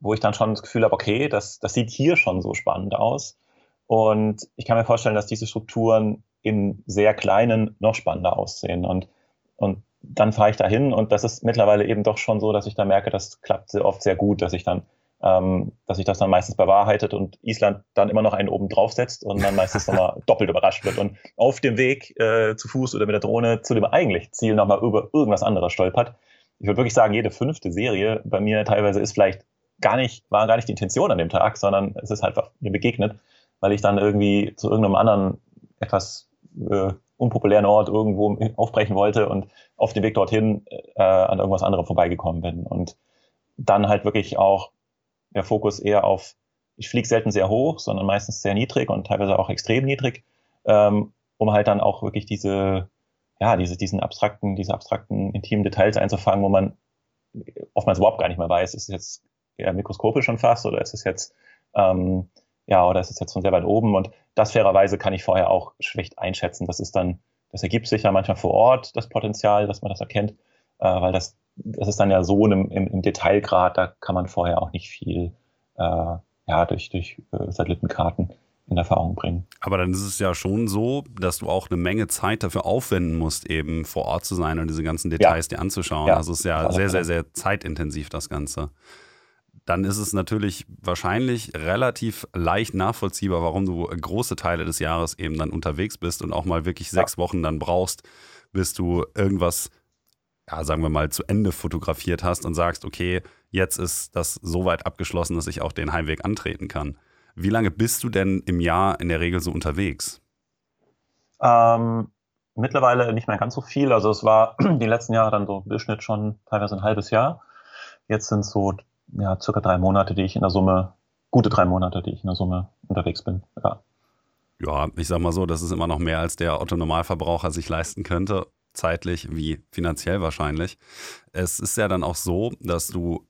wo ich dann schon das Gefühl habe, okay, das, das sieht hier schon so spannend aus. Und ich kann mir vorstellen, dass diese Strukturen im sehr kleinen noch spannender aussehen. Und, und dann fahre ich da hin und das ist mittlerweile eben doch schon so, dass ich da merke, das klappt sehr oft sehr gut, dass ich dann ähm, dass sich das dann meistens bewahrheitet und Island dann immer noch einen oben draufsetzt und dann meistens nochmal doppelt überrascht wird und auf dem Weg äh, zu Fuß oder mit der Drohne zu dem eigentlichen Ziel nochmal über irgendwas anderes stolpert. Ich würde wirklich sagen, jede fünfte Serie bei mir teilweise ist vielleicht gar nicht, war gar nicht die Intention an dem Tag, sondern es ist halt mir begegnet, weil ich dann irgendwie zu irgendeinem anderen etwas äh, unpopulären Ort irgendwo aufbrechen wollte und auf dem Weg dorthin äh, an irgendwas anderem vorbeigekommen bin. Und dann halt wirklich auch der Fokus eher auf, ich fliege selten sehr hoch, sondern meistens sehr niedrig und teilweise auch extrem niedrig, ähm, um halt dann auch wirklich diese, ja, diese, diesen abstrakten, diese abstrakten, intimen Details einzufangen, wo man oftmals überhaupt gar nicht mehr weiß, ist jetzt eher mikroskopisch schon fast oder ist es jetzt, ähm, ja, oder ist es jetzt von sehr weit oben und das fairerweise kann ich vorher auch schlecht einschätzen. Das ist dann, das ergibt sich ja manchmal vor Ort, das Potenzial, dass man das erkennt, äh, weil das das ist dann ja so im, im, im, Detailgrad, da kann man vorher auch nicht viel äh, ja, durch, durch äh, Satellitenkarten in Erfahrung bringen. Aber dann ist es ja schon so, dass du auch eine Menge Zeit dafür aufwenden musst, eben vor Ort zu sein und diese ganzen Details ja. dir anzuschauen. Ja. Also es ist ja sehr, sehr, sehr zeitintensiv, das Ganze. Dann ist es natürlich wahrscheinlich relativ leicht nachvollziehbar, warum du große Teile des Jahres eben dann unterwegs bist und auch mal wirklich sechs. Wochen dann brauchst, bis du irgendwas ja, sagen wir mal, zu Ende fotografiert hast und sagst, okay, jetzt ist das so weit abgeschlossen, dass ich auch den Heimweg antreten kann. Wie lange bist du denn im Jahr in der Regel so unterwegs? Ähm, mittlerweile nicht mehr ganz so viel. Also es war die letzten Jahre dann so im Durchschnitt schon teilweise ein halbes Jahr. Jetzt sind es so ja, circa drei Monate, die ich in der Summe, gute drei Monate, die ich in der Summe unterwegs bin. Ja. Ja, ich sag mal so, das ist immer noch mehr, als der Otto-Normalverbraucher sich leisten könnte zeitlich wie finanziell wahrscheinlich. Es ist ja dann auch so, dass du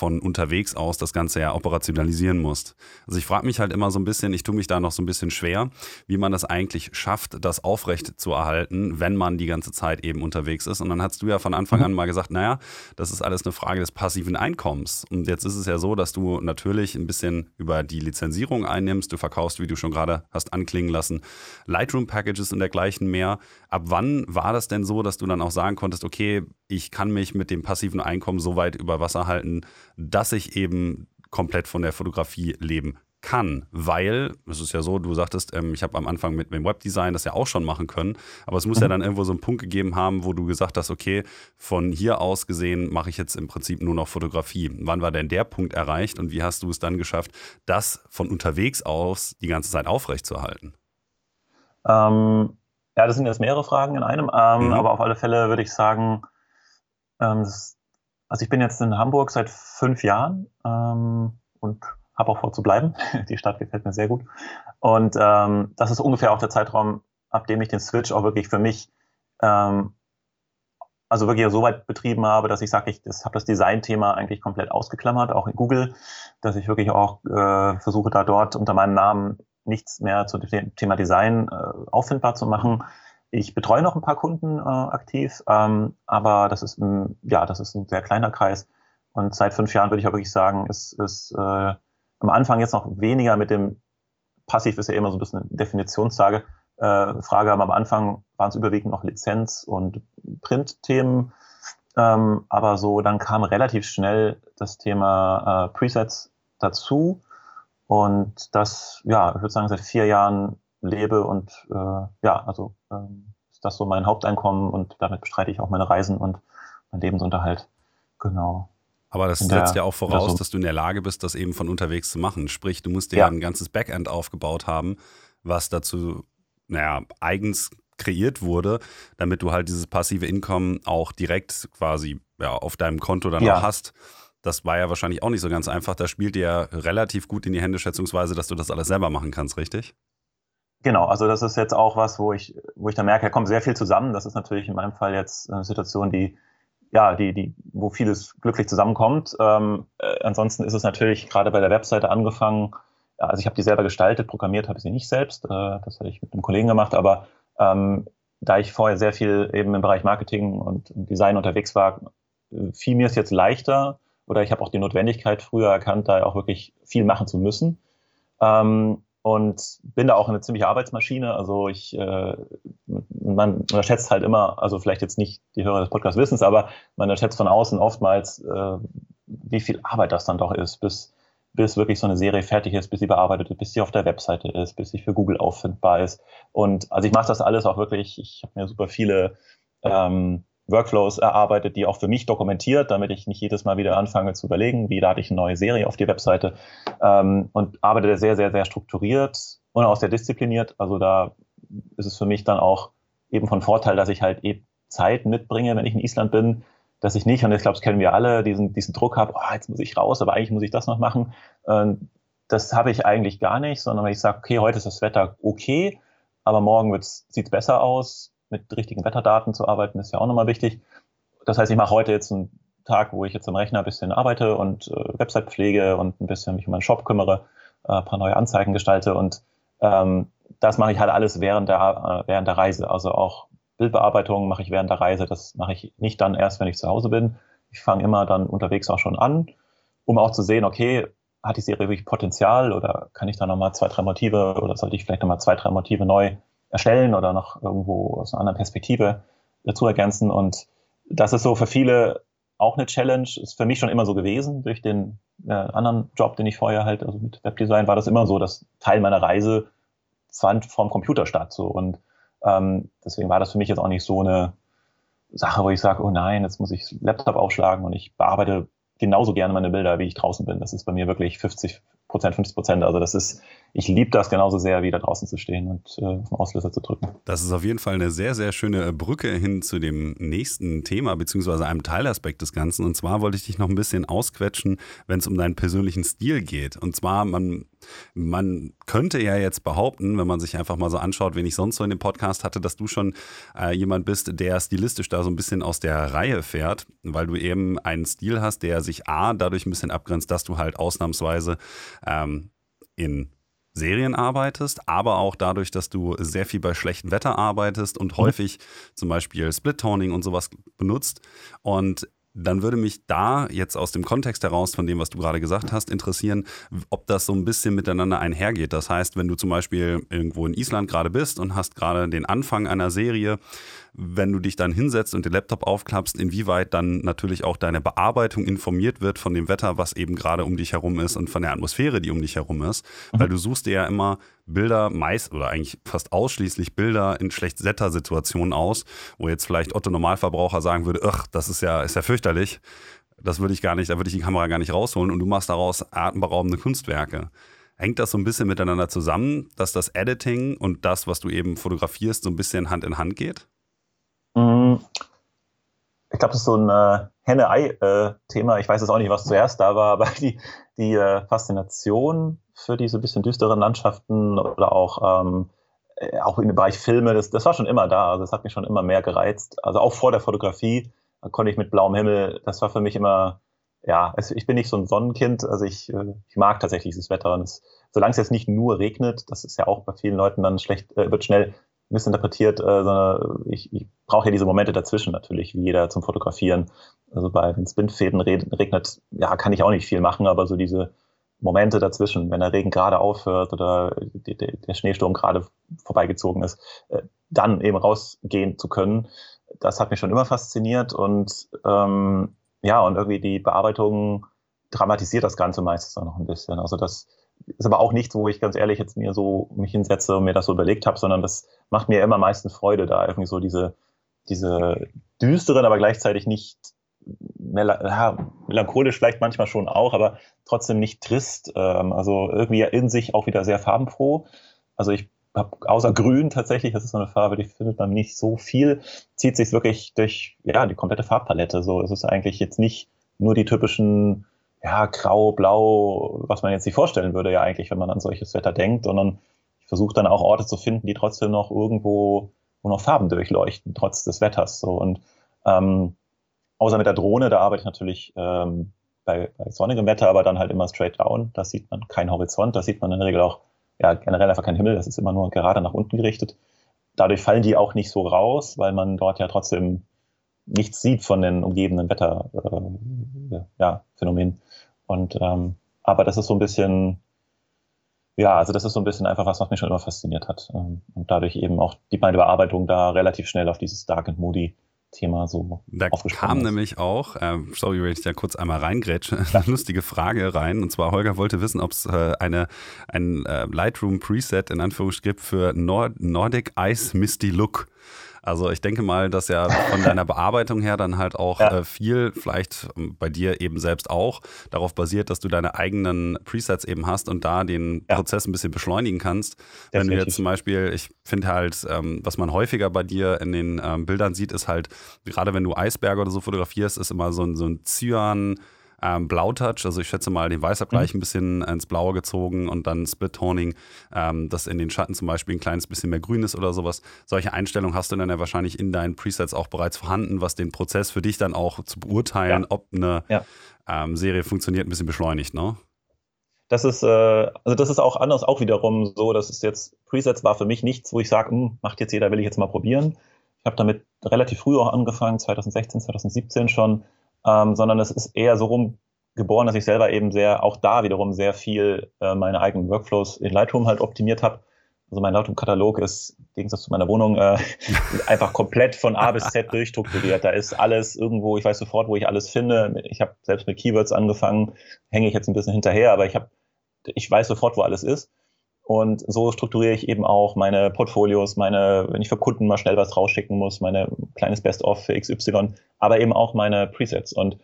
von unterwegs aus das Ganze ja operationalisieren musst. Also ich frage mich halt immer so ein bisschen, ich tue mich da noch so ein bisschen schwer, wie man das eigentlich schafft, das aufrecht zu erhalten, wenn man die ganze Zeit eben unterwegs ist. Und dann hast du ja von Anfang mhm. an mal gesagt, naja, das ist alles eine Frage des passiven Einkommens. Und jetzt ist es ja so, dass du natürlich ein bisschen über die Lizenzierung einnimmst. Du verkaufst, wie du schon gerade hast anklingen lassen, Lightroom-Packages und dergleichen mehr. Ab wann war das denn so, dass du dann auch sagen konntest, okay, ich kann mich mit dem passiven Einkommen so weit über Wasser halten, dass ich eben komplett von der Fotografie leben kann, weil es ist ja so, du sagtest, ähm, ich habe am Anfang mit dem Webdesign das ja auch schon machen können, aber es muss mhm. ja dann irgendwo so einen Punkt gegeben haben, wo du gesagt hast, okay, von hier aus gesehen mache ich jetzt im Prinzip nur noch Fotografie. Wann war denn der Punkt erreicht und wie hast du es dann geschafft, das von unterwegs aus die ganze Zeit aufrechtzuerhalten? Ähm, ja, das sind jetzt mehrere Fragen in einem, ähm, mhm. aber auf alle Fälle würde ich sagen, also ich bin jetzt in Hamburg seit fünf Jahren ähm, und habe auch vor zu bleiben. Die Stadt gefällt mir sehr gut. Und ähm, das ist ungefähr auch der Zeitraum, ab dem ich den Switch auch wirklich für mich, ähm, also wirklich so weit betrieben habe, dass ich sage, ich das habe das Design-Thema eigentlich komplett ausgeklammert, auch in Google, dass ich wirklich auch äh, versuche, da dort unter meinem Namen nichts mehr zu dem Thema Design äh, auffindbar zu machen ich betreue noch ein paar Kunden äh, aktiv, ähm, aber das ist, ein, ja, das ist ein sehr kleiner Kreis. Und seit fünf Jahren würde ich auch wirklich sagen, ist, ist äh, am Anfang jetzt noch weniger mit dem Passiv ist ja immer so ein bisschen eine Definitionsfrage, äh, Frage, aber am Anfang waren es überwiegend noch Lizenz- und Print-Themen. Ähm, aber so, dann kam relativ schnell das Thema äh, Presets dazu. Und das, ja, ich würde sagen, seit vier Jahren lebe und äh, ja, also ähm, ist das so mein Haupteinkommen und damit bestreite ich auch meine Reisen und mein Lebensunterhalt. Genau. Aber das setzt ja auch voraus, so. dass du in der Lage bist, das eben von unterwegs zu machen. Sprich, du musst dir ja. ein ganzes Backend aufgebaut haben, was dazu, naja, eigens kreiert wurde, damit du halt dieses passive Einkommen auch direkt quasi ja, auf deinem Konto dann ja. auch hast. Das war ja wahrscheinlich auch nicht so ganz einfach. Da spielt dir ja relativ gut in die Hände, schätzungsweise, dass du das alles selber machen kannst, richtig? Genau, also das ist jetzt auch was, wo ich, wo ich da merke, da kommt sehr viel zusammen. Das ist natürlich in meinem Fall jetzt eine Situation, die, ja, die, die, wo vieles glücklich zusammenkommt. Ähm, äh, ansonsten ist es natürlich gerade bei der Webseite angefangen, also ich habe die selber gestaltet, programmiert habe ich sie nicht selbst, äh, das habe ich mit einem Kollegen gemacht, aber ähm, da ich vorher sehr viel eben im Bereich Marketing und Design unterwegs war, fiel mir es jetzt leichter oder ich habe auch die Notwendigkeit früher erkannt, da auch wirklich viel machen zu müssen. Ähm, und bin da auch eine ziemliche Arbeitsmaschine. Also ich, äh, man unterschätzt halt immer, also vielleicht jetzt nicht die Hörer des Podcasts wissen es, aber man unterschätzt von außen oftmals, äh, wie viel Arbeit das dann doch ist, bis bis wirklich so eine Serie fertig ist, bis sie bearbeitet ist, bis sie auf der Webseite ist, bis sie für Google auffindbar ist. Und also ich mache das alles auch wirklich, ich habe mir super viele ähm, Workflows erarbeitet, die auch für mich dokumentiert, damit ich nicht jedes Mal wieder anfange zu überlegen, wie lade ich eine neue Serie auf die Webseite ähm, und arbeite sehr, sehr, sehr strukturiert und auch sehr diszipliniert. Also da ist es für mich dann auch eben von Vorteil, dass ich halt eben Zeit mitbringe, wenn ich in Island bin, dass ich nicht, und ich glaube, das kennen wir alle, diesen, diesen Druck habe, oh, jetzt muss ich raus, aber eigentlich muss ich das noch machen. Ähm, das habe ich eigentlich gar nicht, sondern wenn ich sage, okay, heute ist das Wetter okay, aber morgen sieht es besser aus, mit richtigen Wetterdaten zu arbeiten, ist ja auch nochmal wichtig. Das heißt, ich mache heute jetzt einen Tag, wo ich jetzt am Rechner ein bisschen arbeite und äh, Website pflege und ein bisschen mich um meinen Shop kümmere, äh, ein paar neue Anzeigen gestalte und ähm, das mache ich halt alles während der, äh, während der Reise. Also auch Bildbearbeitung mache ich während der Reise. Das mache ich nicht dann erst, wenn ich zu Hause bin. Ich fange immer dann unterwegs auch schon an, um auch zu sehen, okay, hat die Serie wirklich Potenzial oder kann ich da nochmal zwei, drei Motive oder sollte ich vielleicht nochmal zwei, drei Motive neu erstellen oder noch irgendwo aus einer anderen Perspektive dazu ergänzen. Und das ist so für viele auch eine Challenge. Ist für mich schon immer so gewesen. Durch den äh, anderen Job, den ich vorher halt, also mit Webdesign, war das immer so, dass Teil meiner Reise fand vom Computer statt. So. Und ähm, deswegen war das für mich jetzt auch nicht so eine Sache, wo ich sage, oh nein, jetzt muss ich Laptop aufschlagen und ich bearbeite genauso gerne meine Bilder, wie ich draußen bin. Das ist bei mir wirklich 50 Prozent, 50 Prozent. Also das ist, ich liebe das genauso sehr, wie da draußen zu stehen und äh, auf den Auslöser zu drücken. Das ist auf jeden Fall eine sehr, sehr schöne Brücke hin zu dem nächsten Thema, beziehungsweise einem Teilaspekt des Ganzen. Und zwar wollte ich dich noch ein bisschen ausquetschen, wenn es um deinen persönlichen Stil geht. Und zwar, man, man könnte ja jetzt behaupten, wenn man sich einfach mal so anschaut, wen ich sonst so in dem Podcast hatte, dass du schon äh, jemand bist, der stilistisch da so ein bisschen aus der Reihe fährt, weil du eben einen Stil hast, der sich A, dadurch ein bisschen abgrenzt, dass du halt ausnahmsweise ähm, in Serien arbeitest, aber auch dadurch, dass du sehr viel bei schlechtem Wetter arbeitest und mhm. häufig zum Beispiel Split-Toning und sowas benutzt. Und dann würde mich da jetzt aus dem Kontext heraus von dem, was du gerade gesagt hast, interessieren, ob das so ein bisschen miteinander einhergeht. Das heißt, wenn du zum Beispiel irgendwo in Island gerade bist und hast gerade den Anfang einer Serie, wenn du dich dann hinsetzt und den Laptop aufklappst, inwieweit dann natürlich auch deine Bearbeitung informiert wird von dem Wetter, was eben gerade um dich herum ist und von der Atmosphäre, die um dich herum ist. Mhm. Weil du suchst dir ja immer Bilder, meist oder eigentlich fast ausschließlich Bilder in Schlechtwettersituationen aus, wo jetzt vielleicht Otto Normalverbraucher sagen würde, ach, das ist ja, ist ja fürchterlich. Das würde ich gar nicht, da würde ich die Kamera gar nicht rausholen und du machst daraus atemberaubende Kunstwerke. Hängt das so ein bisschen miteinander zusammen, dass das Editing und das, was du eben fotografierst, so ein bisschen Hand in Hand geht? Mm, ich glaube, das ist so ein äh, Henne-Ei-Thema. ich weiß jetzt auch nicht, was zuerst da war, aber die, die äh, Faszination für diese bisschen düsteren Landschaften oder auch, ähm, äh, auch in Bereich Filme, das, das war schon immer da. Also das hat mich schon immer mehr gereizt. Also auch vor der Fotografie konnte ich mit blauem Himmel, das war für mich immer, ja, also ich bin nicht so ein Sonnenkind, also ich, ich mag tatsächlich dieses Wetter und es, solange es jetzt nicht nur regnet, das ist ja auch bei vielen Leuten dann schlecht, äh, wird schnell missinterpretiert, äh, sondern ich, ich brauche ja diese Momente dazwischen natürlich, wie jeder zum Fotografieren. Also bei, wenn es Windfäden regnet, ja, kann ich auch nicht viel machen, aber so diese Momente dazwischen, wenn der Regen gerade aufhört oder die, die, der Schneesturm gerade vorbeigezogen ist, äh, dann eben rausgehen zu können, das hat mich schon immer fasziniert und ähm, ja, und irgendwie die Bearbeitung dramatisiert das Ganze meistens auch noch ein bisschen. Also das ist aber auch nichts, wo ich ganz ehrlich jetzt mir so mich hinsetze und mir das so überlegt habe, sondern das macht mir immer meistens Freude, da irgendwie so diese, diese düsteren, aber gleichzeitig nicht ja, melancholisch vielleicht manchmal schon auch, aber trotzdem nicht trist. Ähm, also irgendwie in sich auch wieder sehr farbenfroh. Also ich habe außer Grün tatsächlich, das ist so eine Farbe, die findet man nicht so viel, zieht sich wirklich durch ja die komplette Farbpalette. So es ist eigentlich jetzt nicht nur die typischen ja, grau, blau, was man jetzt sich vorstellen würde ja eigentlich, wenn man an solches Wetter denkt, sondern ich versuche dann auch Orte zu finden, die trotzdem noch irgendwo, wo noch Farben durchleuchten, trotz des Wetters. So. Und ähm, außer mit der Drohne, da arbeite ich natürlich ähm, bei, bei sonnigem Wetter aber dann halt immer straight down. Da sieht man keinen Horizont, da sieht man in der Regel auch ja, generell einfach keinen Himmel, das ist immer nur gerade nach unten gerichtet. Dadurch fallen die auch nicht so raus, weil man dort ja trotzdem nichts sieht von den umgebenden Wetterphänomenen. Äh, ja, Phänomenen. Und ähm, aber das ist so ein bisschen, ja, also das ist so ein bisschen einfach was, was mich schon immer fasziniert hat. Ähm, und dadurch eben auch die meine Bearbeitung da relativ schnell auf dieses Dark and Moody Thema so Da kam ist. nämlich auch, äh, sorry, wenn ich da kurz einmal reingrätsche, eine lustige Frage rein. Und zwar, Holger wollte wissen, ob es äh, eine, ein äh, Lightroom Preset in Anführungsstrichen gibt für Nord Nordic Ice Misty Look. Also ich denke mal, dass ja von deiner Bearbeitung her dann halt auch ja. äh, viel, vielleicht ähm, bei dir eben selbst auch, darauf basiert, dass du deine eigenen Presets eben hast und da den ja. Prozess ein bisschen beschleunigen kannst. Definitiv. Wenn du jetzt zum Beispiel, ich finde halt, ähm, was man häufiger bei dir in den ähm, Bildern sieht, ist halt, gerade wenn du Eisberge oder so fotografierst, ist immer so ein, so ein Cyan- ähm, Blautouch, also ich schätze mal den Weißabgleich mhm. ein bisschen ins Blaue gezogen und dann Split-Toning, ähm, dass in den Schatten zum Beispiel ein kleines bisschen mehr grün ist oder sowas. Solche Einstellungen hast du dann ja wahrscheinlich in deinen Presets auch bereits vorhanden, was den Prozess für dich dann auch zu beurteilen, ja. ob eine ja. ähm, Serie funktioniert, ein bisschen beschleunigt, ne? Das ist, äh, also das ist auch anders, auch wiederum so, dass es jetzt, Presets war für mich nichts, wo ich sage, hm, macht jetzt jeder, will ich jetzt mal probieren. Ich habe damit relativ früh auch angefangen, 2016, 2017 schon, ähm, sondern es ist eher so rum geboren, dass ich selber eben sehr, auch da wiederum sehr viel äh, meine eigenen Workflows in Lightroom halt optimiert habe. Also mein Lightroom-Katalog ist, im Gegensatz zu meiner Wohnung, äh, einfach komplett von A bis Z durchstrukturiert. Da ist alles irgendwo, ich weiß sofort, wo ich alles finde. Ich habe selbst mit Keywords angefangen, hänge ich jetzt ein bisschen hinterher, aber ich habe, ich weiß sofort, wo alles ist. Und so strukturiere ich eben auch meine Portfolios, meine, wenn ich für Kunden mal schnell was rausschicken muss, meine kleines Best-of für XY, aber eben auch meine Presets. Und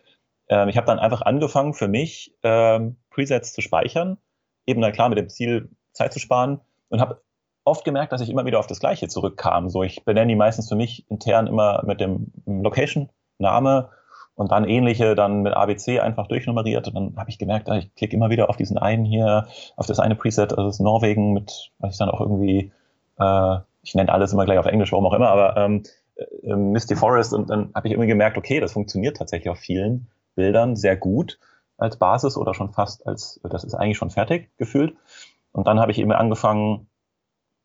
ähm, ich habe dann einfach angefangen für mich ähm, Presets zu speichern, eben dann klar mit dem Ziel Zeit zu sparen und habe oft gemerkt, dass ich immer wieder auf das Gleiche zurückkam. So, ich benenne die meistens für mich intern immer mit dem Location, Name und dann ähnliche dann mit ABC einfach durchnummeriert und dann habe ich gemerkt, ich klicke immer wieder auf diesen einen hier, auf das eine Preset, also das Norwegen mit, was ich dann auch irgendwie, äh, ich nenne alles immer gleich auf Englisch, warum auch immer, aber ähm, äh, Misty Forest und dann habe ich irgendwie gemerkt, okay, das funktioniert tatsächlich auf vielen Bildern sehr gut als Basis oder schon fast als, das ist eigentlich schon fertig gefühlt. Und dann habe ich eben angefangen,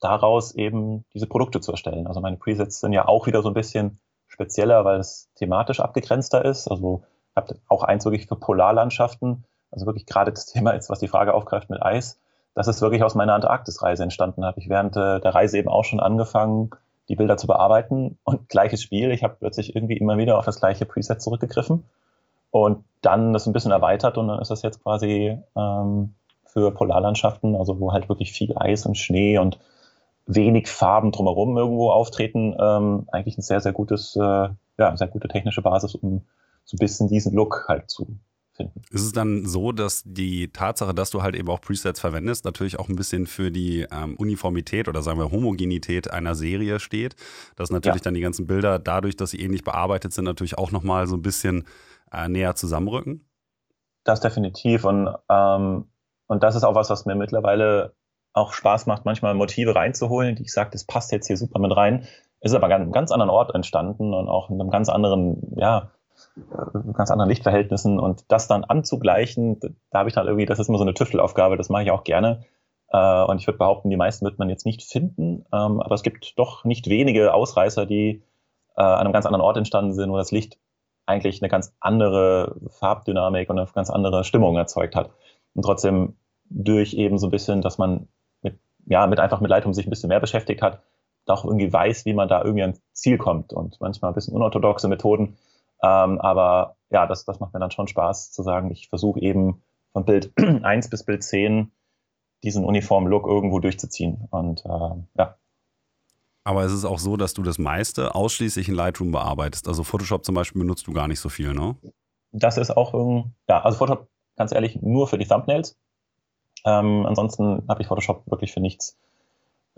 daraus eben diese Produkte zu erstellen. Also meine Presets sind ja auch wieder so ein bisschen spezieller, weil es thematisch abgegrenzter ist. Also habt auch eins wirklich für Polarlandschaften. Also wirklich gerade das Thema jetzt, was die Frage aufgreift mit Eis. Das ist wirklich aus meiner Antarktisreise entstanden. Habe ich während äh, der Reise eben auch schon angefangen, die Bilder zu bearbeiten und gleiches Spiel. Ich habe plötzlich irgendwie immer wieder auf das gleiche Preset zurückgegriffen und dann das ein bisschen erweitert und dann ist das jetzt quasi ähm, für Polarlandschaften, also wo halt wirklich viel Eis und Schnee und wenig Farben drumherum irgendwo auftreten, ähm, eigentlich ein sehr, sehr gutes, äh, ja, eine sehr gute technische Basis, um so ein bisschen diesen Look halt zu finden. Ist es dann so, dass die Tatsache, dass du halt eben auch Presets verwendest, natürlich auch ein bisschen für die ähm, Uniformität oder sagen wir Homogenität einer Serie steht, dass natürlich ja. dann die ganzen Bilder dadurch, dass sie ähnlich bearbeitet sind, natürlich auch nochmal so ein bisschen äh, näher zusammenrücken? Das definitiv und, ähm, und das ist auch was, was mir mittlerweile auch Spaß macht, manchmal Motive reinzuholen, die ich sage, das passt jetzt hier super mit rein. Ist aber an einem ganz anderen Ort entstanden und auch in einem ganz anderen, ja, ganz anderen Lichtverhältnissen und das dann anzugleichen, da habe ich dann irgendwie, das ist immer so eine Tüftelaufgabe, das mache ich auch gerne. Äh, und ich würde behaupten, die meisten wird man jetzt nicht finden, ähm, aber es gibt doch nicht wenige Ausreißer, die äh, an einem ganz anderen Ort entstanden sind, wo das Licht eigentlich eine ganz andere Farbdynamik und eine ganz andere Stimmung erzeugt hat. Und trotzdem durch eben so ein bisschen, dass man ja, mit einfach mit Lightroom sich ein bisschen mehr beschäftigt hat, auch irgendwie weiß, wie man da irgendwie ans Ziel kommt und manchmal ein bisschen unorthodoxe Methoden. Ähm, aber ja, das, das macht mir dann schon Spaß zu sagen, ich versuche eben von Bild 1 bis Bild 10 diesen uniformen Look irgendwo durchzuziehen. Und äh, ja. Aber es ist auch so, dass du das meiste ausschließlich in Lightroom bearbeitest. Also Photoshop zum Beispiel benutzt du gar nicht so viel, ne? Das ist auch, ja, also Photoshop, ganz ehrlich, nur für die Thumbnails. Ähm, ansonsten habe ich Photoshop wirklich für nichts,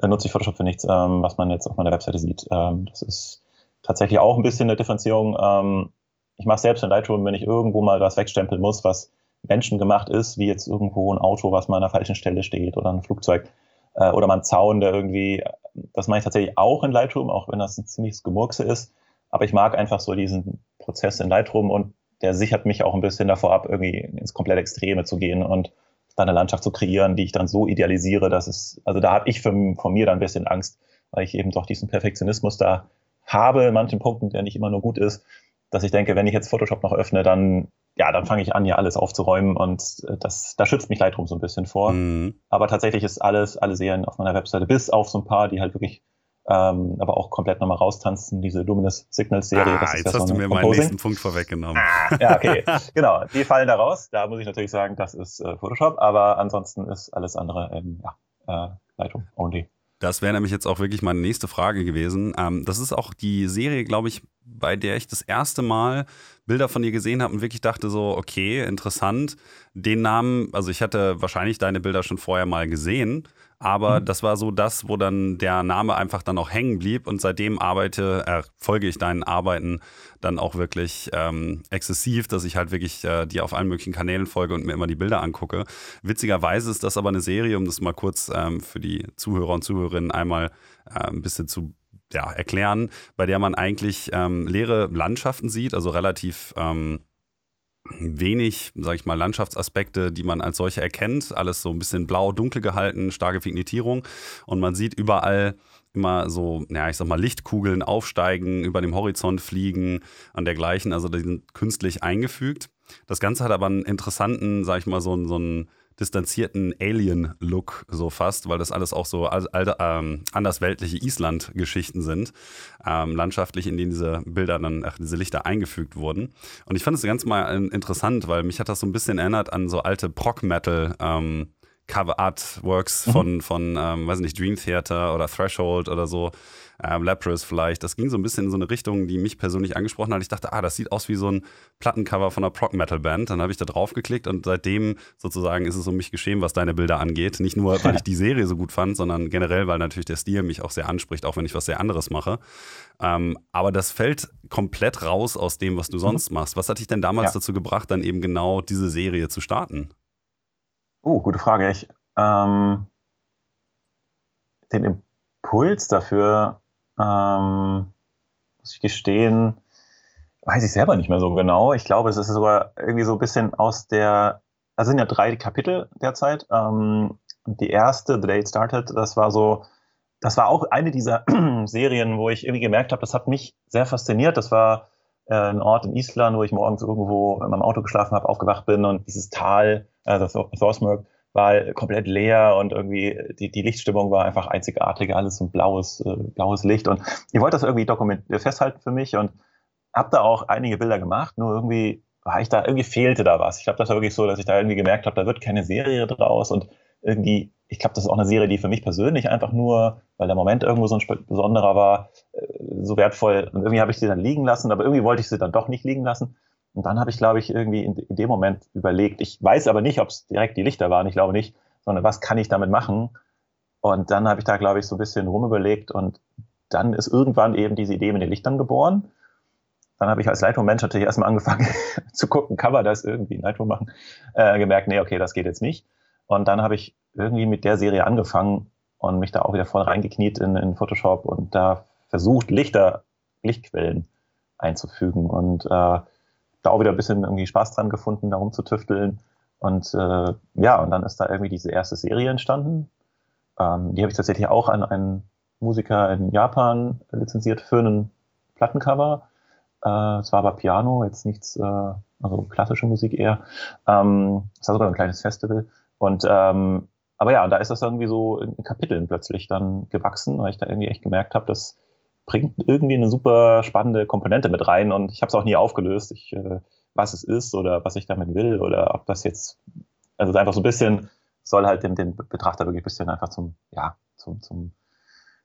äh, nutze ich Photoshop für nichts, ähm, was man jetzt auf meiner Webseite sieht. Ähm, das ist tatsächlich auch ein bisschen eine Differenzierung. Ähm, ich mache selbst in Lightroom, wenn ich irgendwo mal was wegstempeln muss, was menschengemacht ist, wie jetzt irgendwo ein Auto, was mal an der falschen Stelle steht oder ein Flugzeug äh, oder mal ein Zaun, der irgendwie, das mache ich tatsächlich auch in Lightroom, auch wenn das ein ziemliches Gemurkse ist. Aber ich mag einfach so diesen Prozess in Lightroom und der sichert mich auch ein bisschen davor ab, irgendwie ins komplett Extreme zu gehen und dann eine Landschaft zu kreieren, die ich dann so idealisiere, dass es, also da habe ich von, von mir dann ein bisschen Angst, weil ich eben doch diesen Perfektionismus da habe in manchen Punkten, der nicht immer nur gut ist, dass ich denke, wenn ich jetzt Photoshop noch öffne, dann ja, dann fange ich an, hier alles aufzuräumen und äh, das, da schützt mich Lightroom so ein bisschen vor. Mhm. Aber tatsächlich ist alles, alle Serien auf meiner Webseite, bis auf so ein paar, die halt wirklich ähm, aber auch komplett nochmal raustanzen, diese Luminous Signals Serie. Ah, jetzt hast du mir meinen nächsten Punkt vorweggenommen. Ah, ja, okay. genau, die fallen da raus. Da muss ich natürlich sagen, das ist äh, Photoshop, aber ansonsten ist alles andere ähm, ja, äh, Lightroom only. Das wäre nämlich jetzt auch wirklich meine nächste Frage gewesen. Ähm, das ist auch die Serie, glaube ich, bei der ich das erste Mal Bilder von dir gesehen habe und wirklich dachte so, okay, interessant. Den Namen, also ich hatte wahrscheinlich deine Bilder schon vorher mal gesehen, aber mhm. das war so das, wo dann der Name einfach dann auch hängen blieb und seitdem arbeite, äh, folge ich deinen Arbeiten dann auch wirklich ähm, exzessiv, dass ich halt wirklich äh, dir auf allen möglichen Kanälen folge und mir immer die Bilder angucke. Witzigerweise ist das aber eine Serie, um das mal kurz ähm, für die Zuhörer und Zuhörerinnen einmal äh, ein bisschen zu ja, erklären, bei der man eigentlich ähm, leere Landschaften sieht, also relativ ähm, wenig, sag ich mal, Landschaftsaspekte, die man als solche erkennt. Alles so ein bisschen blau, dunkel gehalten, starke Vignettierung. Und man sieht überall immer so, ja, ich sag mal, Lichtkugeln aufsteigen, über dem Horizont fliegen und dergleichen. Also die sind künstlich eingefügt. Das Ganze hat aber einen interessanten, sag ich mal, so, so einen distanzierten Alien-Look so fast, weil das alles auch so all, ähm, andersweltliche Island-Geschichten sind, ähm, landschaftlich, in denen diese Bilder dann, ach, diese Lichter eingefügt wurden. Und ich fand es ganz mal interessant, weil mich hat das so ein bisschen erinnert an so alte Prog-Metal- ähm, Cover Artworks mhm. von, von ähm, weiß nicht, Dream Theater oder Threshold oder so, ähm, Lapras vielleicht. Das ging so ein bisschen in so eine Richtung, die mich persönlich angesprochen hat. Ich dachte, ah, das sieht aus wie so ein Plattencover von einer Prog-Metal-Band. Dann habe ich da drauf geklickt und seitdem sozusagen ist es um mich geschehen, was deine Bilder angeht. Nicht nur, weil ich die Serie so gut fand, sondern generell, weil natürlich der Stil mich auch sehr anspricht, auch wenn ich was sehr anderes mache. Ähm, aber das fällt komplett raus aus dem, was du mhm. sonst mhm. machst. Was hat dich denn damals ja. dazu gebracht, dann eben genau diese Serie zu starten? Oh, gute Frage. Ich, ähm, den Impuls dafür, ähm, muss ich gestehen, weiß ich selber nicht mehr so genau. Ich glaube, es ist sogar irgendwie so ein bisschen aus der, also sind ja drei Kapitel derzeit. Ähm, die erste, The Day It Started, das war so, das war auch eine dieser Serien, wo ich irgendwie gemerkt habe, das hat mich sehr fasziniert. Das war äh, ein Ort in Island, wo ich morgens irgendwo in meinem Auto geschlafen habe, aufgewacht bin und dieses Tal, also Thorsmurg, war komplett leer und irgendwie die, die Lichtstimmung war einfach einzigartig, alles so ein blaues, äh, blaues Licht. Und ich wollte das irgendwie dokument festhalten für mich und habe da auch einige Bilder gemacht, nur irgendwie war ich da, irgendwie fehlte da was. Ich glaube, das war wirklich so, dass ich da irgendwie gemerkt habe, da wird keine Serie draus und irgendwie, ich glaube, das ist auch eine Serie, die für mich persönlich einfach nur, weil der Moment irgendwo so ein besonderer war, äh, so wertvoll. Und irgendwie habe ich sie dann liegen lassen, aber irgendwie wollte ich sie dann doch nicht liegen lassen. Und dann habe ich, glaube ich, irgendwie in, in, dem Moment überlegt, ich weiß aber nicht, ob es direkt die Lichter waren, ich glaube nicht, sondern was kann ich damit machen? Und dann habe ich da, glaube ich, so ein bisschen rumüberlegt und dann ist irgendwann eben diese Idee mit den Lichtern geboren. Dann habe ich als Lightroom-Mensch natürlich erstmal angefangen zu gucken, kann man das irgendwie in Lightroom machen? Äh, gemerkt, nee, okay, das geht jetzt nicht. Und dann habe ich irgendwie mit der Serie angefangen und mich da auch wieder voll reingekniet in, in Photoshop und da versucht, Lichter, Lichtquellen einzufügen. Und äh, da auch wieder ein bisschen irgendwie Spaß dran gefunden, da rumzutüfteln. Und äh, ja, und dann ist da irgendwie diese erste Serie entstanden. Ähm, die habe ich tatsächlich auch an einen Musiker in Japan lizenziert für einen Plattencover. Äh, es war aber Piano, jetzt nichts, äh, also klassische Musik eher. Ähm, es war sogar ein kleines Festival. Und ähm, aber ja, da ist das irgendwie so in Kapiteln plötzlich dann gewachsen, weil ich da irgendwie echt gemerkt habe, dass bringt irgendwie eine super spannende Komponente mit rein und ich habe es auch nie aufgelöst, ich, äh, was es ist oder was ich damit will oder ob das jetzt, also einfach so ein bisschen soll halt den, den Betrachter wirklich ein bisschen einfach zum, ja, zum, zum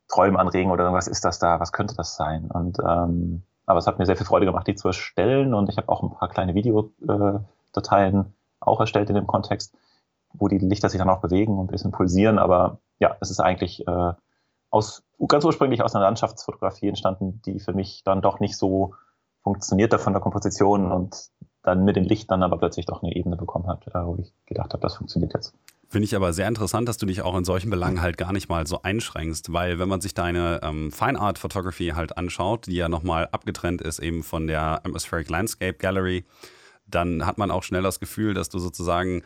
Träumen anregen oder irgendwas ist das da, was könnte das sein? Und ähm, aber es hat mir sehr viel Freude gemacht, die zu erstellen und ich habe auch ein paar kleine Videodateien auch erstellt in dem Kontext, wo die Lichter sich dann auch bewegen und ein bisschen pulsieren, aber ja, es ist eigentlich äh, aus, ganz ursprünglich aus einer Landschaftsfotografie entstanden, die für mich dann doch nicht so funktionierte von der Komposition und dann mit den Lichtern aber plötzlich doch eine Ebene bekommen hat, äh, wo ich gedacht habe, das funktioniert jetzt. Finde ich aber sehr interessant, dass du dich auch in solchen Belangen halt gar nicht mal so einschränkst, weil wenn man sich deine ähm, Fine Art Photography halt anschaut, die ja nochmal abgetrennt ist eben von der Atmospheric Landscape Gallery, dann hat man auch schnell das Gefühl, dass du sozusagen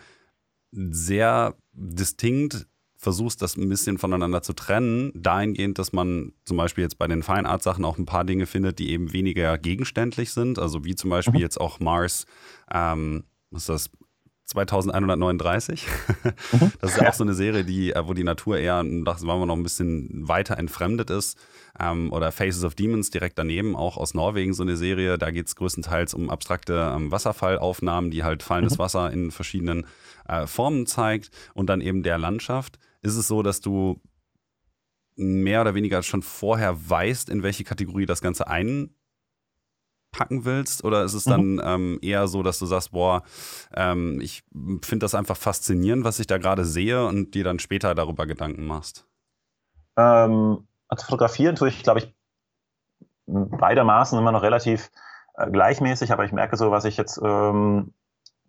sehr distinkt versuchst, das ein bisschen voneinander zu trennen, dahingehend, dass man zum Beispiel jetzt bei den Fine Art Sachen auch ein paar Dinge findet, die eben weniger gegenständlich sind, also wie zum Beispiel mhm. jetzt auch Mars, ähm, was ist das, 2139. Mhm. Das ist ja auch so eine Serie, die, äh, wo die Natur eher, das war wir noch ein bisschen weiter entfremdet ist. Ähm, oder Faces of Demons direkt daneben, auch aus Norwegen so eine Serie. Da geht es größtenteils um abstrakte ähm, Wasserfallaufnahmen, die halt fallendes mhm. Wasser in verschiedenen äh, Formen zeigt. Und dann eben der Landschaft. Ist es so, dass du mehr oder weniger schon vorher weißt, in welche Kategorie das Ganze ein packen willst? Oder ist es dann mhm. ähm, eher so, dass du sagst, boah, ähm, ich finde das einfach faszinierend, was ich da gerade sehe und dir dann später darüber Gedanken machst? Ähm, also fotografieren tue ich, glaube ich, beidermaßen immer noch relativ äh, gleichmäßig, aber ich merke so, was ich jetzt, ähm,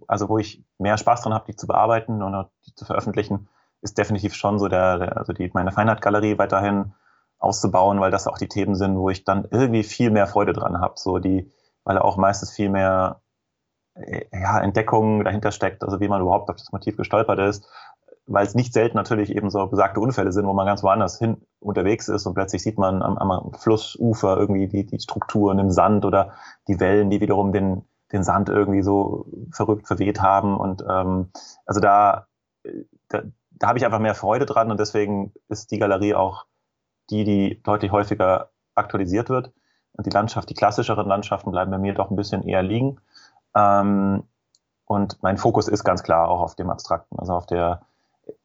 also wo ich mehr Spaß dran habe, die zu bearbeiten und die zu veröffentlichen, ist definitiv schon so der, der also die, meine Feinheitgalerie weiterhin auszubauen, weil das auch die Themen sind, wo ich dann irgendwie viel mehr Freude dran habe. So die, weil auch meistens viel mehr äh, ja, Entdeckung dahinter steckt, also wie man überhaupt auf das Motiv gestolpert ist, weil es nicht selten natürlich eben so besagte Unfälle sind, wo man ganz woanders hin unterwegs ist und plötzlich sieht man am, am Flussufer irgendwie die, die Strukturen im Sand oder die Wellen, die wiederum den, den Sand irgendwie so verrückt verweht haben. Und ähm, also da, äh, da, da habe ich einfach mehr Freude dran und deswegen ist die Galerie auch die, die deutlich häufiger aktualisiert wird. Und die Landschaft, die klassischeren Landschaften bleiben bei mir doch ein bisschen eher liegen. Ähm, und mein Fokus ist ganz klar auch auf dem Abstrakten, also auf der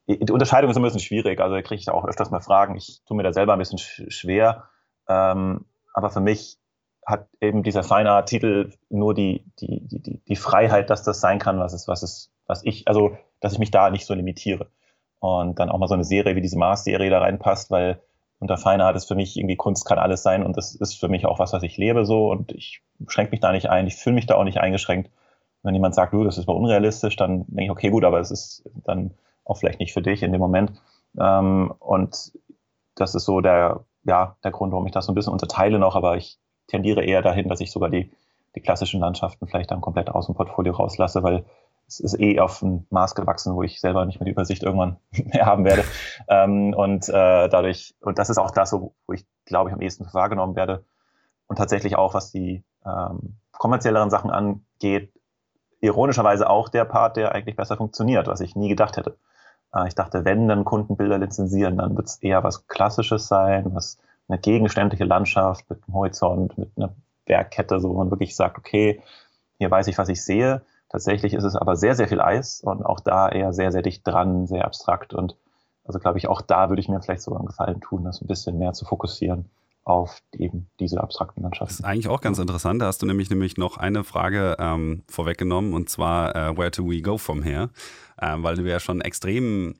die Unterscheidung ist ein bisschen schwierig, also da kriege ich auch öfters mal Fragen. Ich tue mir da selber ein bisschen schwer. Ähm, aber für mich hat eben dieser feine Titel nur die, die, die, die Freiheit, dass das sein kann, was es, was es, was ich, also dass ich mich da nicht so limitiere. Und dann auch mal so eine Serie wie diese Mars-Serie da reinpasst, weil unter Feinart ist für mich irgendwie Kunst kann alles sein und das ist für mich auch was, was ich lebe so und ich schränke mich da nicht ein, ich fühle mich da auch nicht eingeschränkt. Wenn jemand sagt, du, das ist mal unrealistisch, dann denke ich, okay, gut, aber es ist dann auch vielleicht nicht für dich in dem Moment. Ähm, und das ist so der, ja, der Grund, warum ich das so ein bisschen unterteile noch, aber ich tendiere eher dahin, dass ich sogar die, die klassischen Landschaften vielleicht dann komplett aus dem Portfolio rauslasse, weil es ist eh auf ein Maß gewachsen, wo ich selber nicht mehr die Übersicht irgendwann mehr haben werde. ähm, und äh, dadurch, und das ist auch das, wo ich, glaube ich, am ehesten wahrgenommen werde. Und tatsächlich auch, was die ähm, kommerzielleren Sachen angeht, ironischerweise auch der Part, der eigentlich besser funktioniert, was ich nie gedacht hätte. Äh, ich dachte, wenn dann Kunden Bilder lizenzieren, dann wird es eher was Klassisches sein, was eine gegenständliche Landschaft mit einem Horizont, mit einer Bergkette, so wo man wirklich sagt, okay, hier weiß ich, was ich sehe. Tatsächlich ist es aber sehr, sehr viel Eis und auch da eher sehr, sehr dicht dran, sehr abstrakt. Und also glaube ich, auch da würde ich mir vielleicht sogar einen Gefallen tun, das ein bisschen mehr zu fokussieren auf eben diese abstrakten Landschaften. Das ist eigentlich auch ganz interessant. Da hast du nämlich nämlich noch eine Frage ähm, vorweggenommen und zwar uh, Where do we go from here? Ähm, weil du ja schon extrem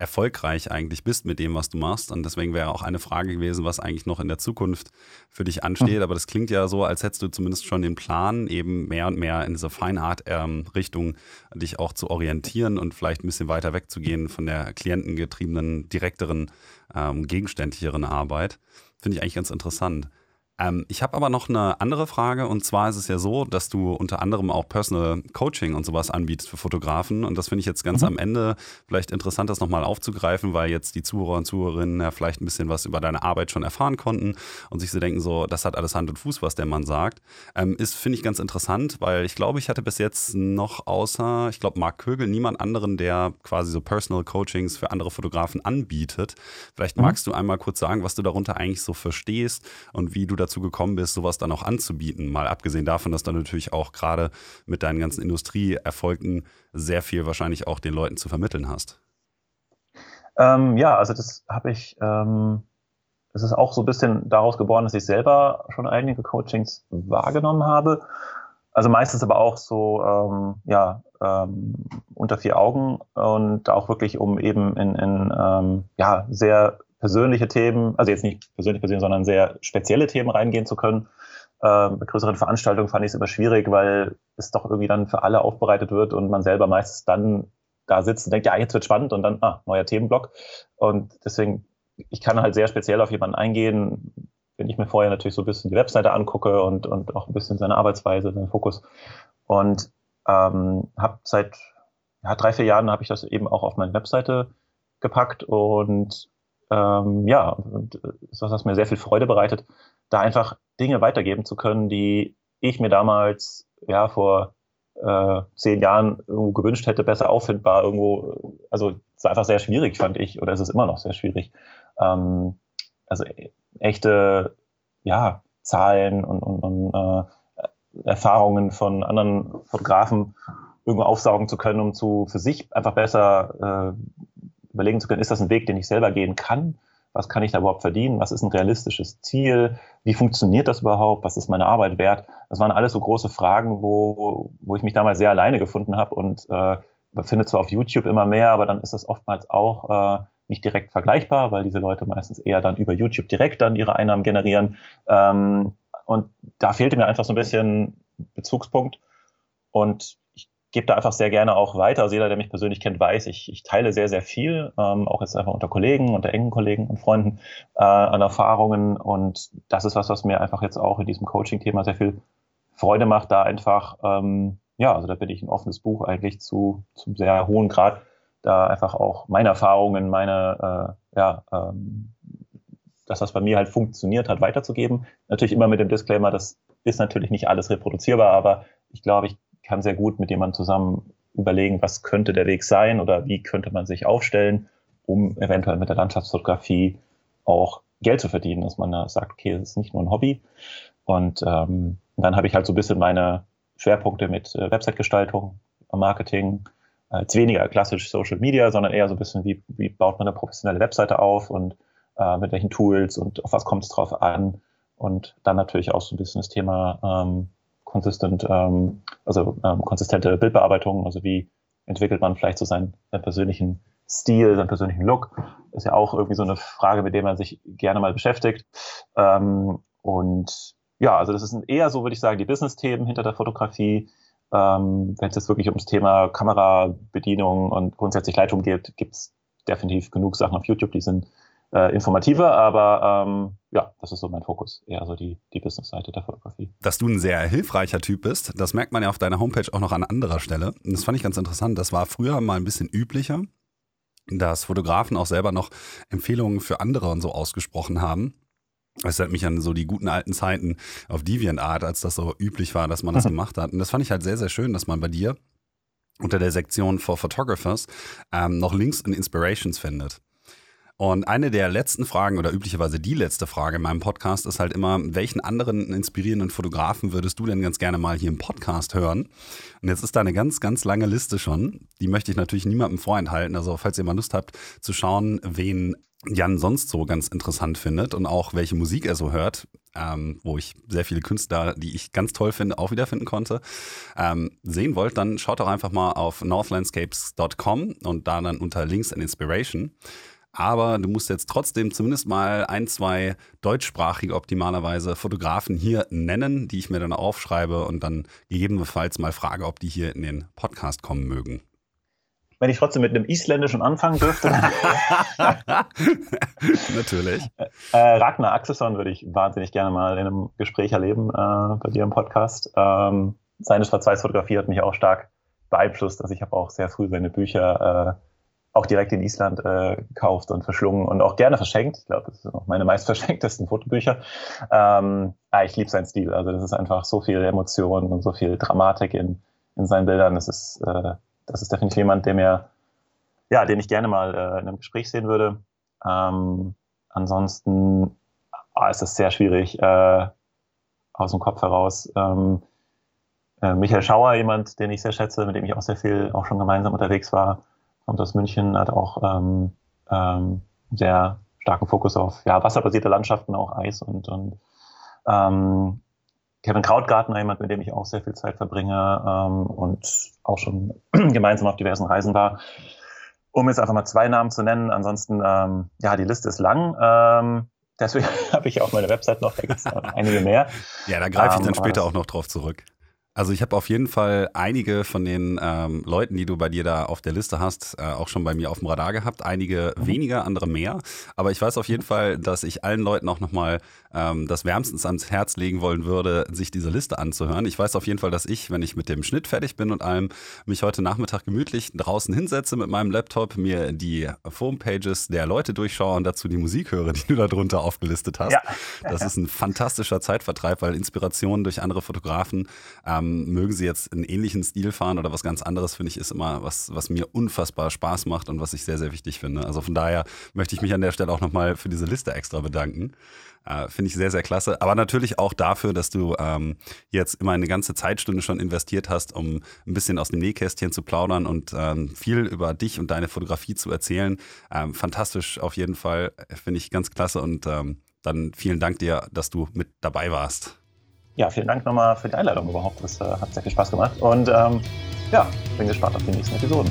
erfolgreich eigentlich bist mit dem, was du machst. Und deswegen wäre auch eine Frage gewesen, was eigentlich noch in der Zukunft für dich ansteht. Mhm. Aber das klingt ja so, als hättest du zumindest schon den Plan, eben mehr und mehr in dieser Fine Art ähm, Richtung dich auch zu orientieren und vielleicht ein bisschen weiter wegzugehen von der klientengetriebenen, direkteren, ähm, gegenständlicheren Arbeit. Finde ich eigentlich ganz interessant. Ähm, ich habe aber noch eine andere Frage und zwar ist es ja so, dass du unter anderem auch Personal Coaching und sowas anbietest für Fotografen und das finde ich jetzt ganz mhm. am Ende vielleicht interessant, das nochmal aufzugreifen, weil jetzt die Zuhörer und Zuhörerinnen ja vielleicht ein bisschen was über deine Arbeit schon erfahren konnten und sich so denken, so, das hat alles Hand und Fuß, was der Mann sagt. Ähm, ist, finde ich, ganz interessant, weil ich glaube, ich hatte bis jetzt noch außer, ich glaube, Marc Kögel, niemand anderen, der quasi so Personal Coachings für andere Fotografen anbietet. Vielleicht mhm. magst du einmal kurz sagen, was du darunter eigentlich so verstehst und wie du dazu dazu gekommen bist, sowas dann auch anzubieten. Mal abgesehen davon, dass du natürlich auch gerade mit deinen ganzen Industrieerfolgen sehr viel wahrscheinlich auch den Leuten zu vermitteln hast. Ähm, ja, also das habe ich, ähm, das ist auch so ein bisschen daraus geboren, dass ich selber schon einige Coachings wahrgenommen habe. Also meistens aber auch so, ähm, ja, ähm, unter vier Augen und auch wirklich um eben in, in ähm, ja, sehr persönliche Themen, also jetzt nicht persönlich persönlich, sondern sehr spezielle Themen reingehen zu können. Ähm, bei größeren Veranstaltungen fand ich es immer schwierig, weil es doch irgendwie dann für alle aufbereitet wird und man selber meistens dann da sitzt und denkt, ja, jetzt wird spannend und dann, ah, neuer Themenblock. Und deswegen, ich kann halt sehr speziell auf jemanden eingehen, wenn ich mir vorher natürlich so ein bisschen die Webseite angucke und, und auch ein bisschen seine Arbeitsweise, seinen Fokus. Und Ähm, habe seit ja, drei, vier Jahren habe ich das eben auch auf meine Webseite gepackt und ähm, ja, äh, das hat mir sehr viel Freude bereitet, da einfach Dinge weitergeben zu können, die ich mir damals ja vor äh, zehn Jahren irgendwo gewünscht hätte, besser auffindbar irgendwo. Also es war einfach sehr schwierig, fand ich, oder es ist immer noch sehr schwierig. Ähm, also e echte ja, Zahlen und, und, und äh, Erfahrungen von anderen Fotografen irgendwo aufsaugen zu können, um zu für sich einfach besser äh, überlegen zu können, ist das ein Weg, den ich selber gehen kann? Was kann ich da überhaupt verdienen? Was ist ein realistisches Ziel? Wie funktioniert das überhaupt? Was ist meine Arbeit wert? Das waren alles so große Fragen, wo, wo ich mich damals sehr alleine gefunden habe und äh, finde zwar auf YouTube immer mehr, aber dann ist das oftmals auch äh, nicht direkt vergleichbar, weil diese Leute meistens eher dann über YouTube direkt dann ihre Einnahmen generieren. Ähm, und da fehlte mir einfach so ein bisschen Bezugspunkt. Und gebe da einfach sehr gerne auch weiter. Also jeder, der mich persönlich kennt, weiß, ich, ich teile sehr, sehr viel, ähm, auch jetzt einfach unter Kollegen, unter engen Kollegen und Freunden äh, an Erfahrungen. Und das ist was, was mir einfach jetzt auch in diesem Coaching-Thema sehr viel Freude macht, da einfach, ähm, ja, also da bin ich ein offenes Buch eigentlich zu, zum sehr hohen Grad, da einfach auch meine Erfahrungen, meine, äh, ja, ähm, das, was bei mir halt funktioniert hat, weiterzugeben. Natürlich immer mit dem Disclaimer, das ist natürlich nicht alles reproduzierbar, aber ich glaube, ich kann sehr gut mit jemandem zusammen überlegen, was könnte der Weg sein oder wie könnte man sich aufstellen, um eventuell mit der Landschaftsfotografie auch Geld zu verdienen, dass man da sagt, okay, das ist nicht nur ein Hobby. Und ähm, dann habe ich halt so ein bisschen meine Schwerpunkte mit äh, Website-Gestaltung, Marketing, als weniger klassisch Social Media, sondern eher so ein bisschen, wie, wie baut man eine professionelle Webseite auf und äh, mit welchen Tools und auf was kommt es drauf an. Und dann natürlich auch so ein bisschen das Thema ähm, consistent, ähm, also ähm, konsistente Bildbearbeitung, also wie entwickelt man vielleicht so seinen, seinen persönlichen Stil, seinen persönlichen Look, ist ja auch irgendwie so eine Frage, mit der man sich gerne mal beschäftigt. Ähm, und ja, also das sind eher so, würde ich sagen, die Business-Themen hinter der Fotografie. Ähm, Wenn es jetzt wirklich ums Thema Kamerabedienung und grundsätzlich Leitung geht, gibt es definitiv genug Sachen auf YouTube, die sind äh, informativer, aber ähm, ja, das ist so mein Fokus, eher so die, die Business-Seite der Fotografie. Dass du ein sehr hilfreicher Typ bist, das merkt man ja auf deiner Homepage auch noch an anderer Stelle. Und das fand ich ganz interessant. Das war früher mal ein bisschen üblicher, dass Fotografen auch selber noch Empfehlungen für andere und so ausgesprochen haben. Das erinnert mich an so die guten alten Zeiten auf DeviantArt, als das so üblich war, dass man das gemacht hat. Und das fand ich halt sehr, sehr schön, dass man bei dir unter der Sektion for Photographers ähm, noch Links und Inspirations findet. Und eine der letzten Fragen oder üblicherweise die letzte Frage in meinem Podcast ist halt immer, welchen anderen inspirierenden Fotografen würdest du denn ganz gerne mal hier im Podcast hören? Und jetzt ist da eine ganz, ganz lange Liste schon. Die möchte ich natürlich niemandem vorenthalten. Also falls ihr mal Lust habt zu schauen, wen Jan sonst so ganz interessant findet und auch welche Musik er so hört, ähm, wo ich sehr viele Künstler, die ich ganz toll finde, auch wiederfinden konnte, ähm, sehen wollt, dann schaut doch einfach mal auf northlandscapes.com und da dann unter Links and Inspiration. Aber du musst jetzt trotzdem zumindest mal ein, zwei deutschsprachige optimalerweise Fotografen hier nennen, die ich mir dann aufschreibe und dann gegebenenfalls mal frage, ob die hier in den Podcast kommen mögen. Wenn ich trotzdem mit einem Isländischen anfangen dürfte. Natürlich. Äh, Ragnar Axelsson würde ich wahnsinnig gerne mal in einem Gespräch erleben äh, bei dir im Podcast. Ähm, seine Schwarz-Weiß-Fotografie hat mich auch stark beeinflusst. Also ich habe auch sehr früh seine Bücher äh, auch direkt in Island äh, gekauft und verschlungen und auch gerne verschenkt. Ich glaube, das sind auch meine meist verschenktesten Fotobücher. Ähm, ah, ich liebe seinen Stil. Also das ist einfach so viel Emotion und so viel Dramatik in, in seinen Bildern. Das ist, äh, das ist definitiv jemand, der mir, ja, den ich gerne mal äh, in einem Gespräch sehen würde. Ähm, ansonsten ah, ist es sehr schwierig äh, aus dem Kopf heraus. Ähm, äh, Michael Schauer, jemand, den ich sehr schätze, mit dem ich auch sehr viel auch schon gemeinsam unterwegs war kommt aus München, hat auch ähm, ähm, sehr starken Fokus auf ja, wasserbasierte Landschaften, auch Eis und, und ähm, Kevin Krautgartner, jemand, mit dem ich auch sehr viel Zeit verbringe ähm, und auch schon gemeinsam auf diversen Reisen war. Um jetzt einfach mal zwei Namen zu nennen, ansonsten, ähm, ja, die Liste ist lang. Ähm, deswegen habe ich auch meine Website noch, es einige mehr. Ja, da greife ich dann ähm, später auch noch drauf zurück. Also ich habe auf jeden Fall einige von den ähm, Leuten, die du bei dir da auf der Liste hast, äh, auch schon bei mir auf dem Radar gehabt. Einige mhm. weniger, andere mehr. Aber ich weiß auf jeden Fall, dass ich allen Leuten auch nochmal ähm, das wärmstens ans Herz legen wollen würde, sich diese Liste anzuhören. Ich weiß auf jeden Fall, dass ich, wenn ich mit dem Schnitt fertig bin und allem, mich heute Nachmittag gemütlich draußen hinsetze mit meinem Laptop, mir die Homepages der Leute durchschaue und dazu die Musik höre, die du da drunter aufgelistet hast. Ja. Das ist ein fantastischer Zeitvertreib, weil Inspirationen durch andere Fotografen, ähm, mögen sie jetzt einen ähnlichen Stil fahren oder was ganz anderes, finde ich, ist immer was, was mir unfassbar Spaß macht und was ich sehr, sehr wichtig finde. Also von daher möchte ich mich an der Stelle auch nochmal für diese Liste extra bedanken. Äh, Finde ich sehr, sehr klasse. Aber natürlich auch dafür, dass du ähm, jetzt immer eine ganze Zeitstunde schon investiert hast, um ein bisschen aus dem Nähkästchen zu plaudern und ähm, viel über dich und deine Fotografie zu erzählen. Ähm, fantastisch auf jeden Fall. Finde ich ganz klasse. Und ähm, dann vielen Dank dir, dass du mit dabei warst. Ja, vielen Dank nochmal für die Einladung überhaupt. Das äh, hat sehr viel Spaß gemacht. Und ähm, ja, bin gespannt auf die nächsten Episoden.